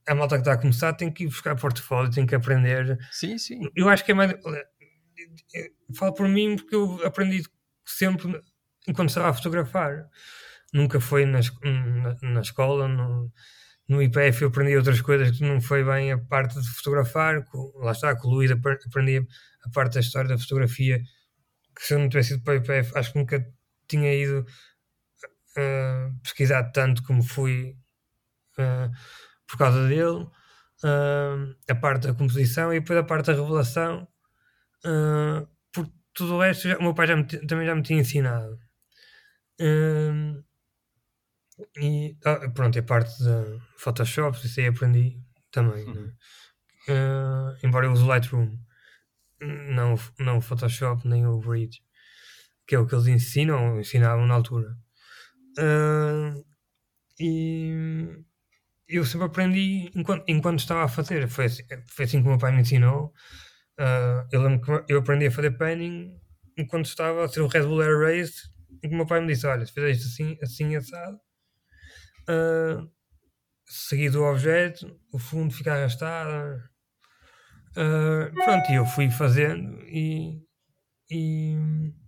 A malta que está a começar tem que ir buscar portfólio, tem que aprender. Sim, sim. Eu acho que é mais. Falo por mim porque eu aprendi sempre enquanto estava a fotografar. Nunca foi na, na, na escola, no, no IPF eu aprendi outras coisas que não foi bem a parte de fotografar. com- lá está, com o Luís apre- aprendi a parte da história da fotografia. Que se eu não tivesse ido para o IPF, acho que nunca tinha ido ah, pesquisar tanto como fui ah, por causa dele. Ah, a parte da composição e depois a parte da revelação. Ah, por tudo o resto, já- o meu pai já me também já me tinha ensinado. Ah, e ah, pronto, a parte da Photoshop, isso aí aprendi também. né? Ah, embora eu use o Lightroom, não, o- não o Photoshop nem o Bridge, que é o que eles ensinam, ensinavam na altura. Ah, e eu sempre aprendi enquanto, enquanto estava a fazer. Foi assim, foi assim que o meu pai me ensinou. Ah, eu lembro que eu aprendi a fazer panning enquanto estava a ser o Red Bull Air Race. E que o meu pai me disse: Olha, se fizer isto assim, assim assado, ah, seguido o objeto, o fundo fica arrastado. Ah, pronto, e eu fui fazendo e, e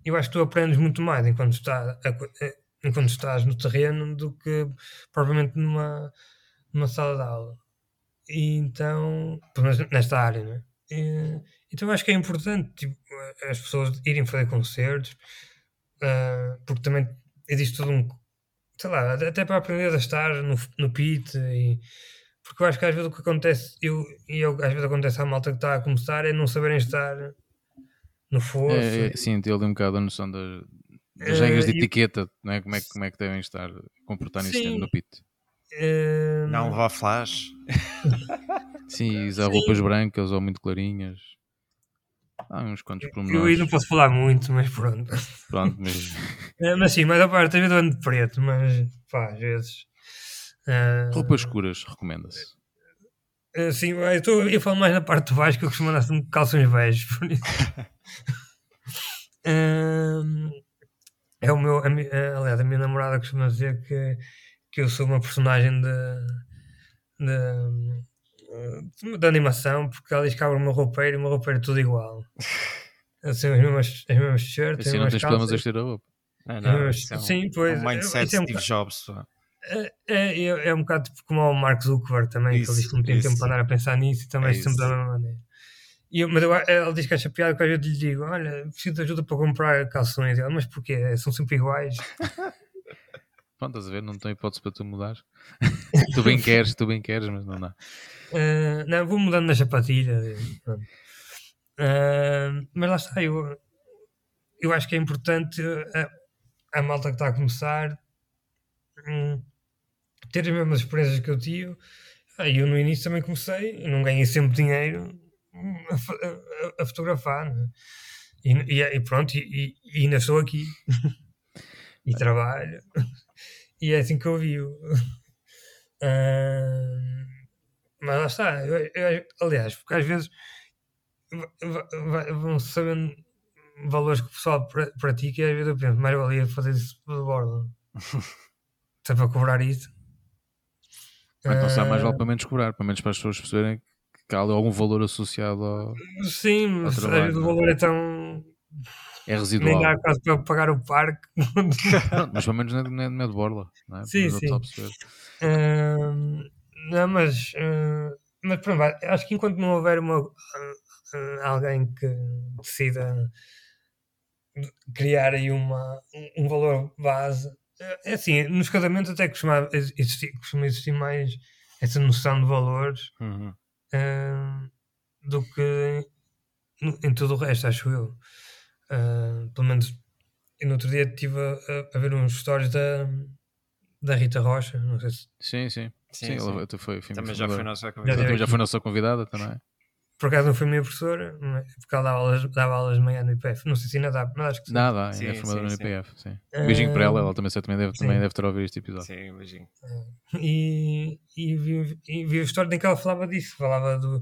eu acho que tu aprendes muito mais enquanto, está, eh, enquanto estás no terreno do que propriamente numa, numa sala de aula. E então, nesta área, né? E, então acho que é importante tipo, as pessoas irem fazer concertos, ah, porque também existe todo um, sei lá, até para aprender a estar no, no pit e porque eu acho que às vezes o que acontece, eu, e eu, às vezes acontece à malta que está a começar é não saberem estar no fosso. É, é, sim, ter ali um bocado a noção das, das Eh, regras de e- etiqueta, não é? Como, é, que- como é que devem estar, comportar-se no pit. Eh, Não levar flash. [laughs] Sim, usar roupas brancas ou muito clarinhas. Há uns quantos eu aí pormenores. não posso falar muito, mas pronto. Pronto, mas [laughs] Eh, mas sim, mas a parte, às vezes eu ando de preto, mas pá, às vezes. eh, roupas escuras recomenda-se. Uh, sim, eu, tô, eu falo mais na parte de baixo que eu costumo andar com calções beijos, por isso. uh, [laughs] é o meu, a, a, aliás, a minha namorada costuma dizer que, que eu sou uma personagem de, de, de animação, porque ela diz que abre o meu roupeiro e o meu roupeiro é tudo igual. [laughs] Assim, as mesmas, as mesmas t-shirts, Assim não tens problemas a vestir a roupa. Ah, não, Mas, isso é um, sim, pois, um mindset isso é um Steve Jobs. É, é, é, é um bocado tipo como o Mark Zuckerberg também, que ele diz que não tem Isso, tempo para andar a pensar nisso e também É é sempre da isso. mesma maneira. E eu, mas eu, ele diz que acha piada que às vezes lhe digo: Olha, preciso de ajuda para comprar calções. E ela, mas porquê? São sempre iguais. [laughs] Pronto, estás a ver? Não tem hipótese para tu mudar. [laughs] tu bem queres, tu bem queres, mas não dá. Ah, não, vou mudando nas sapatilhas. e pronto. Ah, mas lá está, eu, eu acho que é importante a, a malta que está a começar hum, ter as mesmas experiências que eu tive. Ah, eu no início também comecei, não ganhei sempre dinheiro hum, a, a- a fotografar. né? E, e, e pronto, e, e ainda estou aqui [laughs] e trabalho. E é assim que eu vivo. [laughs] Ah, mas lá está. eu- eu- aliás, porque às vezes vão sabendo valores que o pessoal pra- pratica e às vezes eu penso, mais valia fazer isso de borda. [laughs] Se é para cobrar isso. Mas não sabe mais Ah, vale para menos cobrar, para menos para as pessoas perceberem que há algum valor associado ao. Sim, mas às trabalho, o é? valor é tão. É Nem residual. dá quase para pagar o parque. Mas pelo menos não é, não é- não é de borla. Não é? Sim, pessoal sim. Ahm, não, mas, ah, mas pronto, acho que enquanto não houver uma, ah, alguém que decida criar aí uma, um, valor base, é assim, nos casamentos até costuma existir, costuma existir mais essa noção de valores Uhum. ah, do que no- em tudo o resto, acho eu. Ah, pelo menos eu no outro dia estive a, a- ver uns stories da, da Rita Rocha, não sei se Sim, sim. Sim, Sim, sim. ela até foi, foi Também já foi nossa Já convidada. Também já foi nossa convidada também. Por acaso não foi minha professora, porque ela dava aulas, dava aulas de manhã no IPF. Não sei se ainda dá, mas acho que sim. Nada, Sim, é formadora no. IPF. Sim. Um beijinho para ela, ela também, também, deve, também deve ter ouvido este episódio. Sim, beijinho. E, e, vi, e vi a história em que ela falava disso, falava do,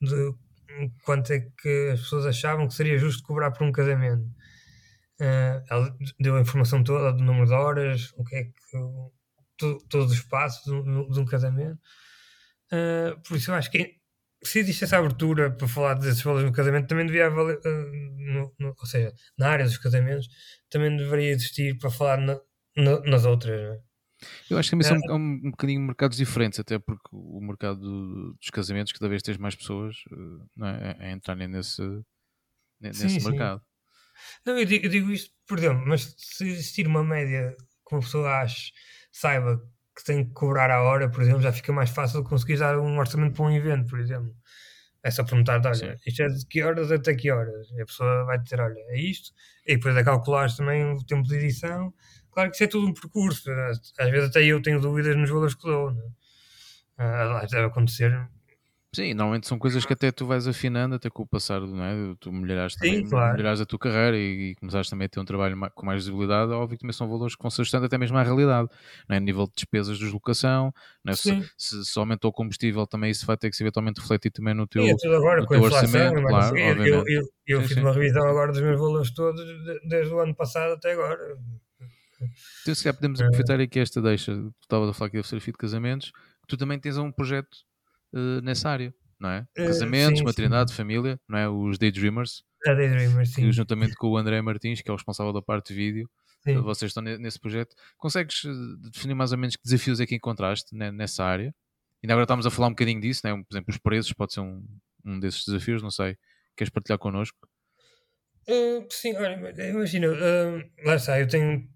de quanto é que as pessoas achavam que seria justo cobrar por um casamento. Ah, ela deu a informação toda do número de horas, o que é que to- todos os passos de um, casamento. Ah, por isso eu acho que se existe essa abertura para falar desses valores no casamento, também devia haver, ah, no- no- ou seja, na área dos casamentos, também deveria existir para falar na- na- nas outras. não é? Eu acho que também são um, um, um bocadinho mercados diferentes, até porque o mercado do- dos casamentos, cada vez tens mais pessoas eh, é, a entrarem nesse, ne- Sim, nesse sim. mercado. Não, eu digo, eu digo isto, por exemplo, mas se existir uma média que uma pessoa ache, saiba que tem que cobrar a hora, por exemplo, já fica mais fácil conseguir dar um orçamento para um evento, por exemplo. É só perguntar, olha, Sim. isto é de que horas até que horas? E a pessoa vai dizer, olha, é isto. E depois é calcular também o tempo de edição. Claro que isso é tudo um percurso. Às vezes até eu tenho dúvidas nos valores que dou. Né? Ah, deve acontecer. Sim, normalmente são coisas que até tu vais afinando, até com o passar, não é? Tu melhoraste, Sim, também, claro. melhoraste a tua carreira e, e começaste também a ter um trabalho com mais visibilidade. Óbvio que também são valores que vão se ajustando até mesmo à realidade, não é? A nível de despesas de deslocação, não é? Se, Sim. se, se aumentou o combustível, também isso vai ter que se eventualmente refletir também no teu. E é agora no teu orçamento, claro, eu, eu, eu, eu Sim, fiz sim. uma revisão agora dos meus valores todos de- desde o ano passado até agora. Então, se calhar podemos É. aproveitar aqui esta deixa, tu estavas a falar que deve ser filho de casamentos, que tu também tens um projeto eh, nessa área, não é? Eh, Casamentos, sim, maternidade, família, não é? Os Daydreamers, A Daydreamer, sim. que juntamente com o André Martins, que é o responsável da parte de vídeo, sim. vocês estão ne- nesse projeto. Consegues eh, definir mais ou menos que desafios é que encontraste ne- nessa área? Ainda agora estamos a falar um bocadinho disso, né? por exemplo, os preços pode ser um, um desses desafios, não sei. Queres partilhar connosco? Ah, sim, olha, imagina, ah, lá está, eu tenho.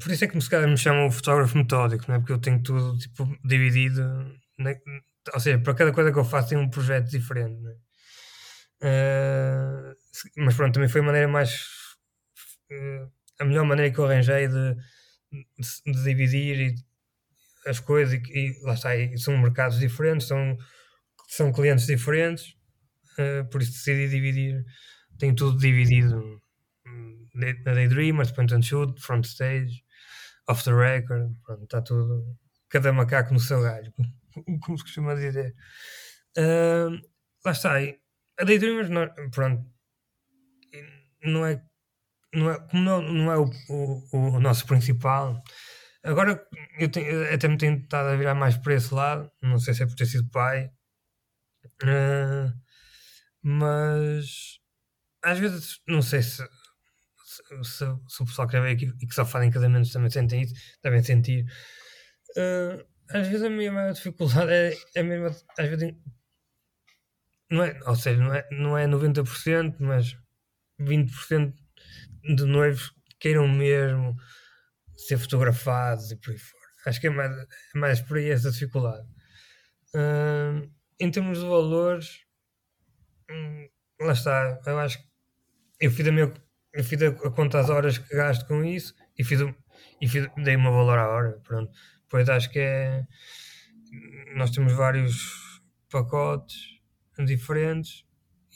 Por isso é que me, se calhar me chamam o fotógrafo metódico, não é? Porque eu tenho tudo tipo, dividido. Né? Ou seja, para cada coisa que eu faço tem um projeto diferente. é? Ah, se- mas pronto, também foi a maneira mais. ah, a melhor maneira que eu arranjei de, de, de dividir e as coisas, e, e lá está, e são mercados diferentes, são, são clientes diferentes, ah, por isso decidi dividir tem tudo dividido hum, na Daydreamers, point and shoot, front stage, off the record, pronto, está tudo, cada macaco no seu galho. Como se costuma dizer. Uh, lá está. A Daydreamers, não, pronto, não é, não é, como não, não é o, o, o nosso principal. Agora eu tenho, até me tenho estado a virar mais para esse lado. Não sei se é por ter sido pai, uh, mas às vezes não sei se, se, se, se o pessoal que ver aqui e que só fazem casamentos também sentem isso, devem sentir. Uh, às vezes a minha maior dificuldade é, é mesmo, às vezes, não é, ou seja, não é, não é 90%, mas 20% de noivos queiram mesmo ser fotografados e por aí fora. Acho que é mais, é mais por aí essa dificuldade. Uh, em termos de valores, hum, lá está, eu acho que eu fiz a minha eu fiz a, a conta as horas que gasto com isso e fiz, e fiz dei uma valor à hora, pronto. Pois acho que é nós temos vários pacotes diferentes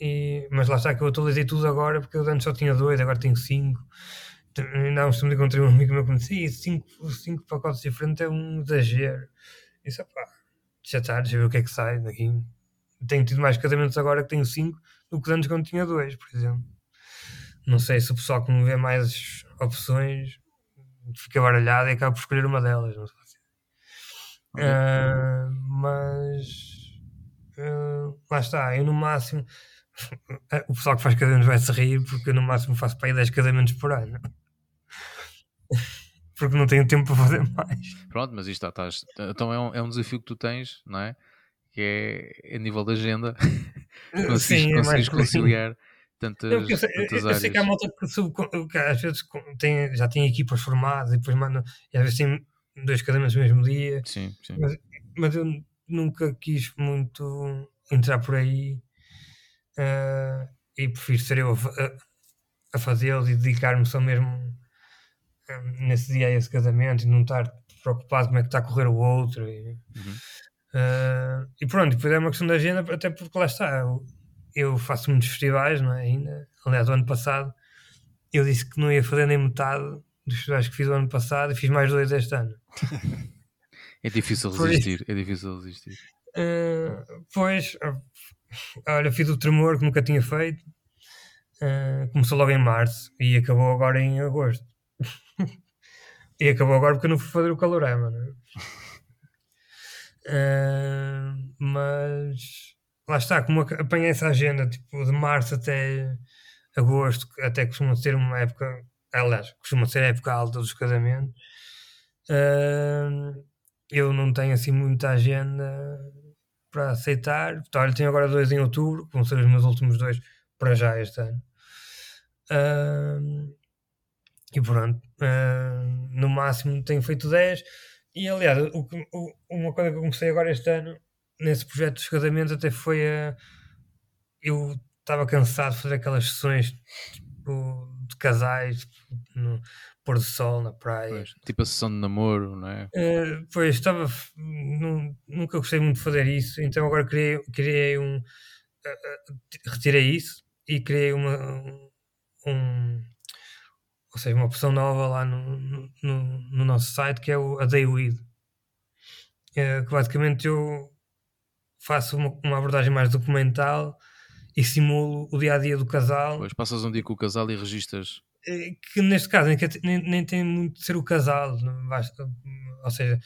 e, mas lá está que eu atualizei tudo agora porque eu antes só tinha dois, agora tenho cinco. Ainda há uns tempos encontrei um amigo meu que me disse: cinco, cinco pacotes diferentes é um exagero. Isso, pá, já está, deixa eu ver o que é que sai daqui. Tenho tido mais casamentos agora que tenho cinco do que antes quando tinha dois, por exemplo. Não sei se o pessoal que me vê mais opções fica baralhado e acaba por escolher uma delas. Não sei. Uh, mas uh, lá está, eu no máximo [laughs] o pessoal que faz casamentos vai se rir porque eu no máximo faço para aí 10 casamentos por ano [laughs] porque não tenho tempo para fazer mais. Pronto, mas isto está, estás, então é um, é um desafio que tu tens, não é? Que é a nível da agenda, [laughs] consegues, Sim, é consegues conciliar tantas, eu, eu, tantas eu, eu sei que há malta que, sub, que às vezes tem, já tem equipas formadas e depois mandam, e às vezes tem dois casamentos no mesmo dia. Sim, sim. Mas, mas eu nunca quis muito entrar por aí uh, e prefiro ser eu a, a fazê-los e dedicar-me só mesmo nesse dia a esse casamento e não estar preocupado como é que está a correr o outro. E, uhum. uh, e pronto, depois é uma questão da agenda, até porque lá está. Eu, eu faço muitos festivais, não é? Ainda, aliás, o ano passado eu disse que não ia fazer nem metade dos festivais que fiz o ano passado e fiz mais dois este ano. [laughs] é difícil resistir, é difícil resistir. Uh, pois, olha, fiz o tremor que nunca tinha feito. Uh, começou logo em março e acabou agora em agosto. [laughs] e acabou agora porque eu não fui fazer o calorama, né? uh, [laughs] mas lá está, como apanhei essa agenda tipo, de março até agosto, até costuma ser uma época, aliás, costuma ser a época alta dos casamentos. Eu não tenho assim muita agenda para aceitar. Olha, tenho agora dois em outubro, que vão ser os meus últimos dois para já este ano. Uh, e pronto, uh, no máximo tenho feito 10. E aliás, o, o, uma coisa que eu comecei agora este ano, nesse projeto dos casamentos, até foi a. Eu estava cansado de fazer aquelas sessões tipo, de casais tipo, no pôr do sol na praia. Pois, tipo a sessão de namoro, não é? Uh, pois, estava. nunca gostei muito de fazer isso, então agora criei, criei um. Uh, retirei isso e criei uma, um, ou seja, uma opção nova lá no, no, no nosso site que é o, a Daywid. É, que basicamente eu faço uma, uma, abordagem mais documental e simulo o dia a dia do casal. Pois passas um dia com o casal e registas. É, que neste caso nem, nem tem muito de ser o casal, basta, ou seja,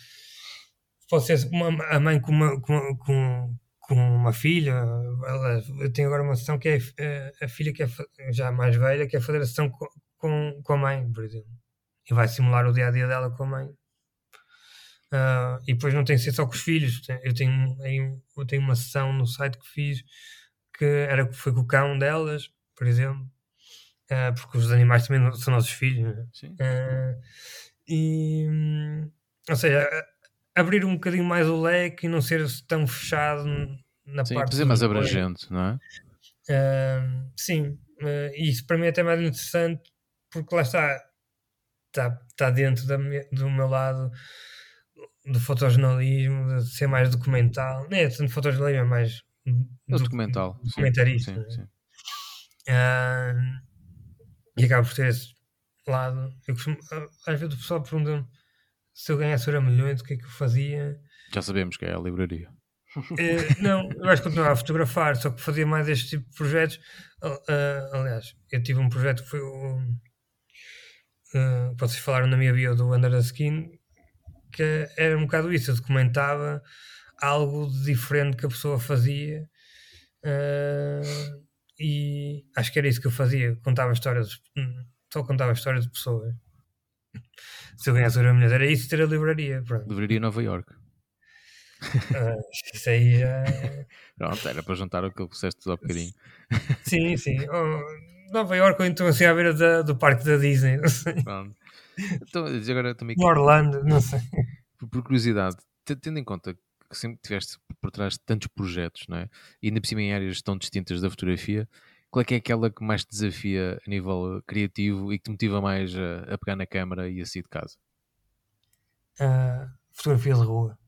pode ser uma, a mãe com uma, com, com, uma filha. Eu tenho agora uma sessão que é a, é, a filha que é já mais velha, que é fazer a sessão com, com, com a mãe, por exemplo. E vai simular o dia a dia dela com a mãe. Uh, e depois não tem que ser só com os filhos. Eu tenho, eu tenho uma sessão no site que fiz que era, foi com o cão delas, por exemplo. Uh, porque os animais também são nossos filhos. Uh, e, ou seja, abrir um bocadinho mais o leque e não ser tão fechado na sim, parte. Sim, mais abrangente, não é? sim, e isso para mim é até mais interessante porque lá está, está, está dentro da, do meu lado do fotojornalismo, de ser mais documental, não é tanto fotojornalismo, é mais é documental, documentarista. Sim, sim, sim. Uh, e acaba por ter esse lado. Eu costumo, às vezes o pessoal pergunta se eu ganhasse Euro milhões, o que é que eu fazia? Já sabemos que é a livraria. Uh, não, eu acho que continuava a fotografar, só que fazia mais este tipo de projetos. Uh, aliás, eu tive um projeto que foi o. Uh, vocês falaram na minha bio do Under the Skin, que era um bocado isso. Eu documentava algo de diferente que a pessoa fazia. E acho que era isso que eu fazia. Contava histórias, só contava histórias de pessoas. Se eu ganhasse o milhões, era isso ter a livraria. Pronto. Livraria Nova York. Uh, isso aí já. [laughs] Pronto, era para juntar aquilo que disseste há bocadinho. Sim, sim. Oh, Nova York ou então assim à beira da, do parque da Disney, não sei. Pronto. Então, agora também. Orlando, não sei. Por, por curiosidade, tendo em conta que sempre tiveste por trás de tantos projetos, não é? E ainda por cima em áreas tão distintas da fotografia, qual é que é aquela que mais te desafia a nível criativo e que te motiva mais a, a pegar na câmara e a sair de casa? Uh, fotografia de rua.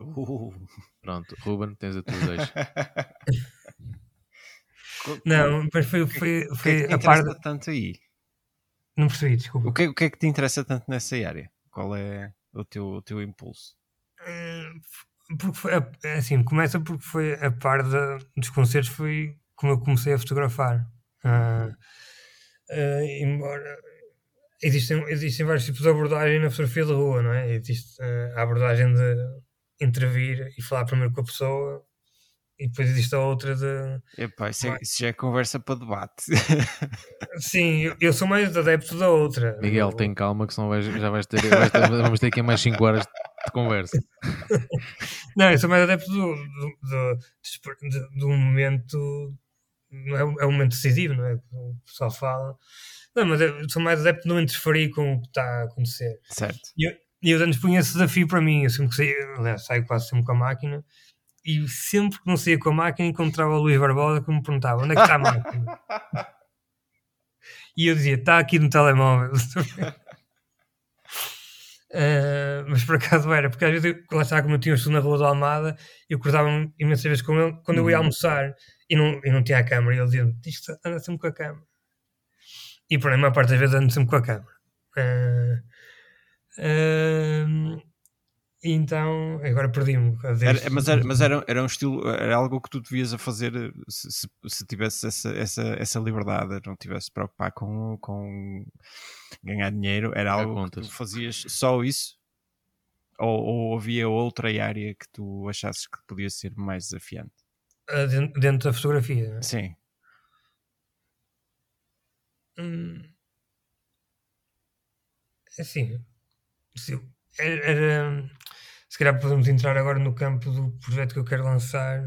Uh. Pronto, Ruben, tens a tua deixa. [laughs] Não, mas foi, foi, foi o que é que a parte. tanto aí? Não percebi, desculpa. O que, o que é que te interessa tanto nessa área? Qual é o teu, o teu impulso? Porque foi, assim, começa porque foi a par de, dos concertos, foi como eu comecei a fotografar. Uh, uh, embora existem, existem vários tipos de abordagem na fotografia de rua, não é? Existe uh, a abordagem de intervir e falar primeiro com a pessoa e depois existe a outra de. Epá, isso, é, isso já é conversa para debate. [laughs] Sim, eu, eu, sou mais adepto da outra. Miguel, tem calma que senão vais, já vais ter, vais ter, vamos ter aqui mais 5 horas de conversa. Não, eu sou mais adepto do, do, do, momento. É, é um momento decisivo, não é? O pessoal fala. Não, mas eu sou mais adepto de não interferir com o que está a acontecer. Certo. E eu, eu antes punha esse desafio para mim. Eu sempre que saio, aliás, saio quase sempre com a máquina e sempre que não saía com a máquina encontrava o Luís Barbosa que me perguntava onde é que está a máquina. [laughs] e eu dizia, está aqui no telemóvel. [laughs] Uh, mas por acaso era, porque às vezes, lá está, como eu tinha estudo na Rua da Almada, eu cruzava-me imensas vezes com ele quando eu ia uhum. almoçar e não, e não tinha a câmera. E ele dizia-me: anda sempre com a câmera. E por a maior parte das vezes ando sempre com a câmera. Uh, uh, então, agora perdi-me. Mas, era, mas era, era um estilo, era algo que tu devias a fazer se, se, se tivesse essa, essa, essa liberdade, não tivesse de preocupar com, com ganhar dinheiro, era algo contas. que tu fazias só isso? Ou, ou havia outra área que tu achasses que podia ser mais desafiante? Uh, dentro da fotografia? Sim. Hum, assim, era, era, se calhar podemos entrar agora no campo do projeto que eu quero lançar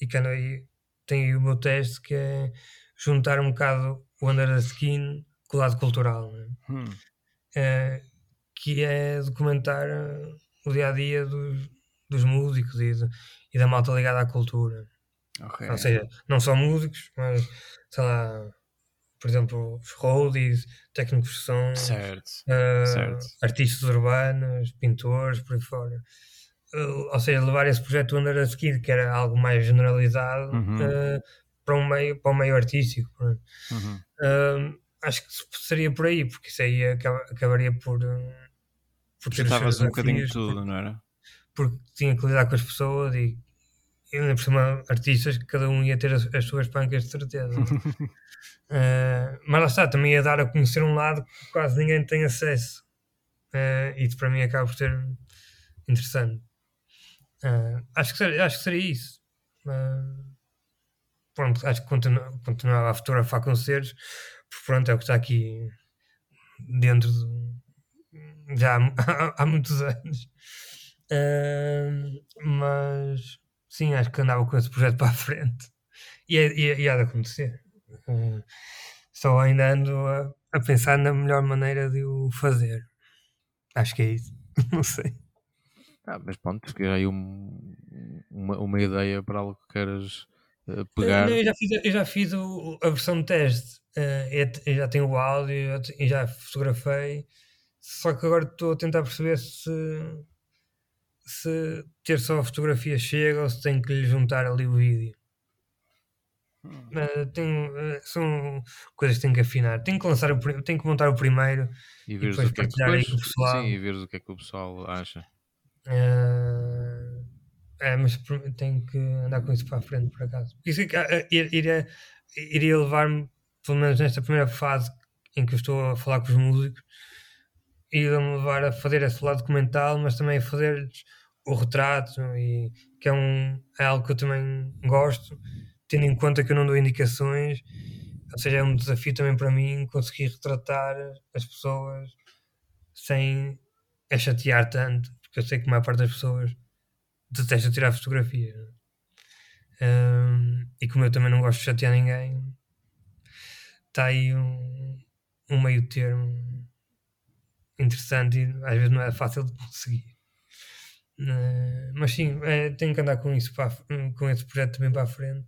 e que aí tem aí o meu teste que é juntar um bocado o Under the Skin com o lado cultural né? hum. é, que é documentar eh, o dia a dia dos, dos músicos e, de, e, da malta ligada à cultura okay. ou seja, não só músicos mas sei lá por exemplo, os roadies, técnicos de som, certo, uh, certo. artistas urbanos, pintores, por aí fora. Uh, ou seja, levar esse projeto Under a Skid, que era algo mais generalizado, uhum. uh, para, um meio, para um meio artístico. Uhum. acho que seria por aí, porque isso aí acabaria por. por ter Estavas um bocadinho de tudo, não era? Porque tinha que lidar com as pessoas e ainda por cima artistas que cada um ia ter as, as suas pancas de certeza. uh, [laughs] mas lá está, também ia dar a conhecer um lado que quase ninguém tem acesso. Uh, e isso para mim acaba por ser interessante. Uh, acho, que seria, acho que seria isso. pronto, acho que continu, continuava a fotografar concertos, porque pronto, é o que está aqui dentro de, já há, [laughs] há, muitos anos. mas sim, acho que andava com esse projeto [laughs] para a frente e, e, e há de acontecer. Uh, só ainda ando a, a, pensar na melhor maneira de o fazer. Acho que é isso. [laughs] Não sei. Ah, mas pronto, fiquei aí um, uma, uma ideia para algo que queiras uh, pegar. Não, eu já fiz, eu já fiz o, a versão de teste. Uh, eu já tenho o áudio e já fotografei. Só que agora estou a tentar perceber se se ter só a fotografia chega ou se tem que lhe juntar ali o vídeo. Uh, tenho, uh, são coisas que tenho que afinar. Tenho que lançar o, tenho que montar o primeiro E e depois é partilhar aí com o pessoal. sim, e veres o que é que o pessoal acha. Uh, é, mas tenho que andar com isso para a frente, por acaso. Isso é iria, iria levar-me, pelo menos nesta primeira fase em que eu estou a falar com os músicos, iria-me levar a fazer esse lado documental, mas também a fazer o retrato, e, que é, um, é algo que eu também gosto, tendo em conta que eu não dou indicações, ou seja, é um desafio também para mim conseguir retratar as pessoas sem a chatear tanto, porque eu sei que a maior parte das pessoas detesta tirar fotografias. né? Ahm, e como eu também não gosto de chatear ninguém, está aí um, um meio termo interessante e às vezes não é fácil de conseguir. Eh, mas sim, eh, tenho que andar com isso para, a f- com esse projeto também para a frente.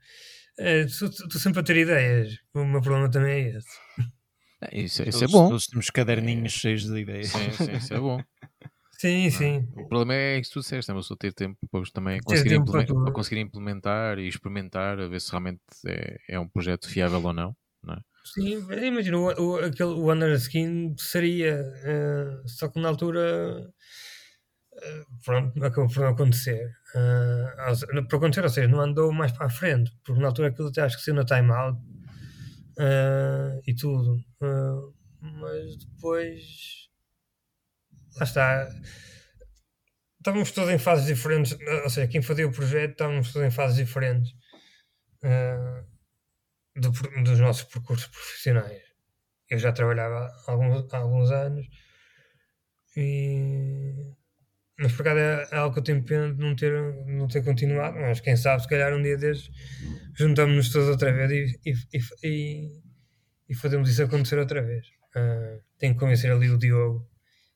Eh, Estou sempre a ter ideias. O meu problema também é esse. [laughs] É, Isso, isso é Todos- bom. Todos temos caderninhos cheios de ideias. Sim, sim, isso é [laughs] bom. Sim, sim. O problema é isso que tu disseste, é uma pessoa ter tempo depois também conseguir, tempo para implemen- tudo. para conseguir implementar e experimentar, a ver se realmente é, é um projeto fiável ou não. não é? Sim, imagina, o, o, aquele, o Under the Skin seria, eh, só que na altura, pronto, acabou por não acontecer. Eh, ou se- por acontecer, ou seja, não andou mais para a frente, porque na altura aquilo até acho que saiu na Time Out eh, e tudo. Eh, mas depois, lá está. Estávamos todos em fases diferentes, ou seja, quem fazia o projeto estávamos todos em fases diferentes. Do dos nossos percursos profissionais. Eu já trabalhava há alguns, há alguns anos, e... mas por acaso é, é algo que eu tenho pena de não ter, não ter continuado. Mas quem sabe, se calhar um dia desses juntamos-nos todos outra vez e, e, e, e- fazemos isso acontecer outra vez. Ah, tenho que convencer ali o Diogo,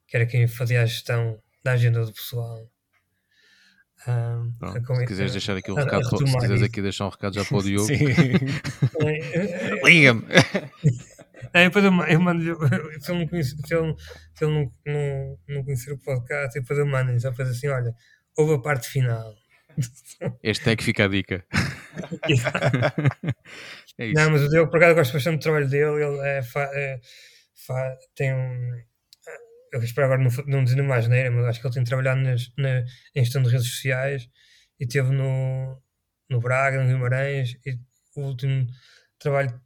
que era quem fazia a gestão da agenda do pessoal. Ah, a Pronto, se quiseres deixar aqui um a- a recado, para- se quiseres isso. aqui deixar um recado já para o [laughs] Diogo. É, é, [laughs] liga-me. [laughs] É, depois eu, eu mando-lhe, [laughs] se ele não conhece, se ele, se ele não, não, não conhecer o podcast, depois eu mando-lhe só dizer assim: olha, houve a parte final. [laughs] Este é que fica a dica. [laughs] é isso. Não, mas o Diogo, por acaso, gosto bastante do trabalho dele. Ele é, fa- é, fa- tem um. Eu espero agora não, não dizer nenhuma asneira, mas acho que ele tem trabalhado nas, na, em gestão de redes sociais e esteve no, no Braga, no Guimarães. E o último trabalho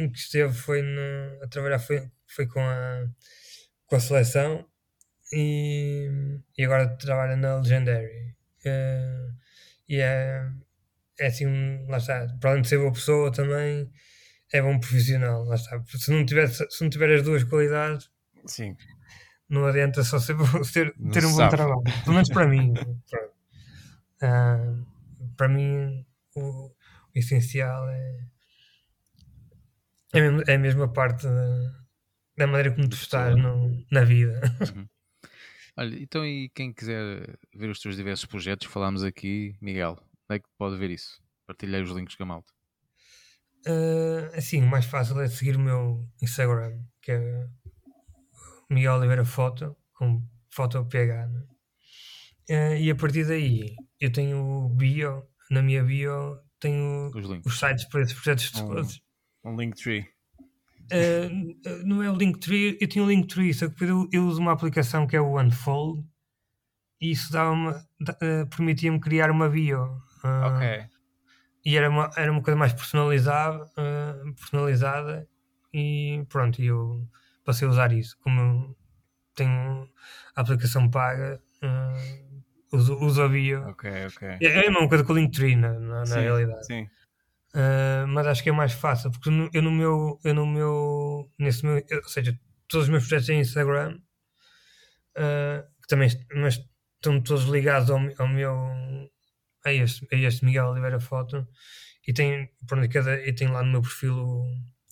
em que esteve foi no- a trabalhar foi, foi com, a, com a seleção e, e agora trabalha na Legendary. Eh, e é, é assim, um- lá está, para além de ser boa pessoa também é bom profissional, lá está. Se não tiver, se não tiver as duas qualidades, Sim. não adianta só ser, ter, [laughs] Não ter um se bom sabe. trabalho. Pelo menos para mim. Pronto. Ah, para mim, o, o essencial é, é, mesmo, é mesmo a parte da, da maneira como tu estás no- na vida. Olha, então e quem quiser ver os teus diversos projetos, falámos aqui, Miguel, onde é que pode ver isso? Partilhei os links com a malta. Ah, assim, o mais fácil é seguir o meu Instagram, que é Miguel Oliveira Foto, com foto PH. né? Ah, e a partir daí, eu tenho o bio, na minha bio, tenho Os os sites para esses projetos Um- todos. Um Linktree. Ah, não é o Linktree, eu tinha o Linktree, só que depois eu, eu uso uma aplicação que é o Unfold e isso dava-me, da- ah, permitia-me criar uma bio. Ah, Ok. e era uma, era uma coisa mais personalizada, personalizada e pronto, e eu passei a usar isso. Como tenho a aplicação paga, uso, uso a bio. Ok, ok. É, é a mesma coisa que o Linktree na, na, na realidade. Sim. Ah, mas acho que é mais fácil, porque no- eu no meu, eu no meu, nesse meu, eu- ou seja, todos os meus projetos em Instagram, que também, mas estão todos ligados ao, ao meu, a este, a este Miguel Oliveira Foto, e tem, pronto, cada, e tem lá no meu perfil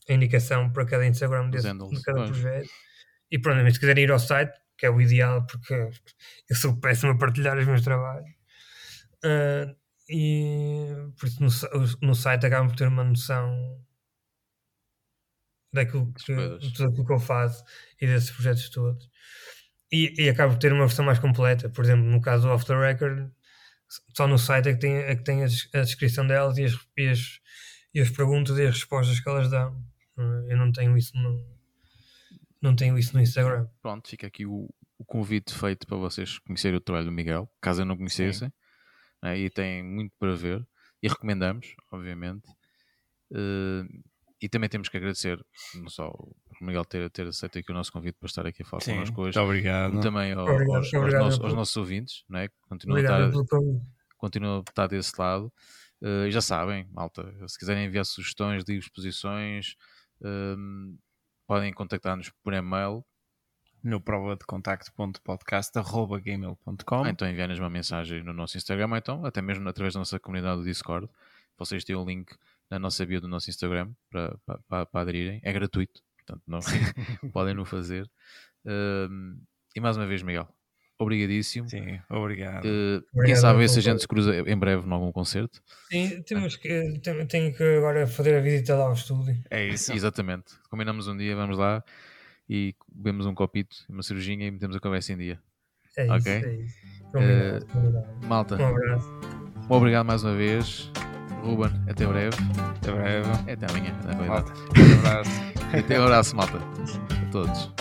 a indicação para cada Instagram desse, handles, de cada pois. projeto. E pronto, mas se quiserem ir ao site, que é o ideal, porque eu sou péssimo a partilhar os meus trabalhos. Ah, e por isso no, no site acabam por ter uma noção daquilo que, de tudo aquilo que eu faço e desses projetos todos. E, e acabo por ter uma versão mais completa. Por exemplo, no caso do Off the Record, só no site é que tem, é que tem a, a descrição delas e as, e as, e as perguntas e as respostas que elas dão. Eu não tenho isso no, não tenho isso no Instagram. Pronto, fica aqui o, o convite feito para vocês conhecerem o trabalho do Miguel, caso não conhecessem, né, e tem muito para ver, e recomendamos, obviamente. Uh, e também temos que agradecer não só o Miguel ter, ter aceito aqui o nosso convite para estar aqui a falar Sim, connosco hoje, muito obrigado. também ao, obrigado, aos, obrigado, aos, nossos, aos, nossos, ouvintes, não é? continuam, a estar, continuam a estar desse lado. Uh, e já sabem, malta, se quiserem enviar sugestões de exposições, uh, podem contactar-nos por e-mail no prova de contacto.podcast.gmail.com ah, Então enviar-nos uma mensagem no nosso Instagram, ou então até mesmo através da nossa comunidade do Discord. Vocês têm o link na nossa bio do nosso Instagram para, para, para aderirem. É gratuito, portanto não [laughs] podem no fazer. Uh, e mais uma vez, Miguel, obrigadíssimo. Sim, obrigado. Uh, obrigado quem sabe se a gente se cruza em breve em algum concerto. Sim, temos que, tenho que agora fazer a visita lá ao estúdio. É isso. Exatamente. Combinamos um dia, vamos lá e bebemos um copito, uma cervejinha e metemos a conversa em dia. É isso, okay? é isso. Combinado, uh, combinado. Malta. Um abraço. Obrigado mais uma vez. Ruben, até breve. Até breve. Até amanhã. Até malta. [laughs] Um abraço. até um abraço, malta. A todos.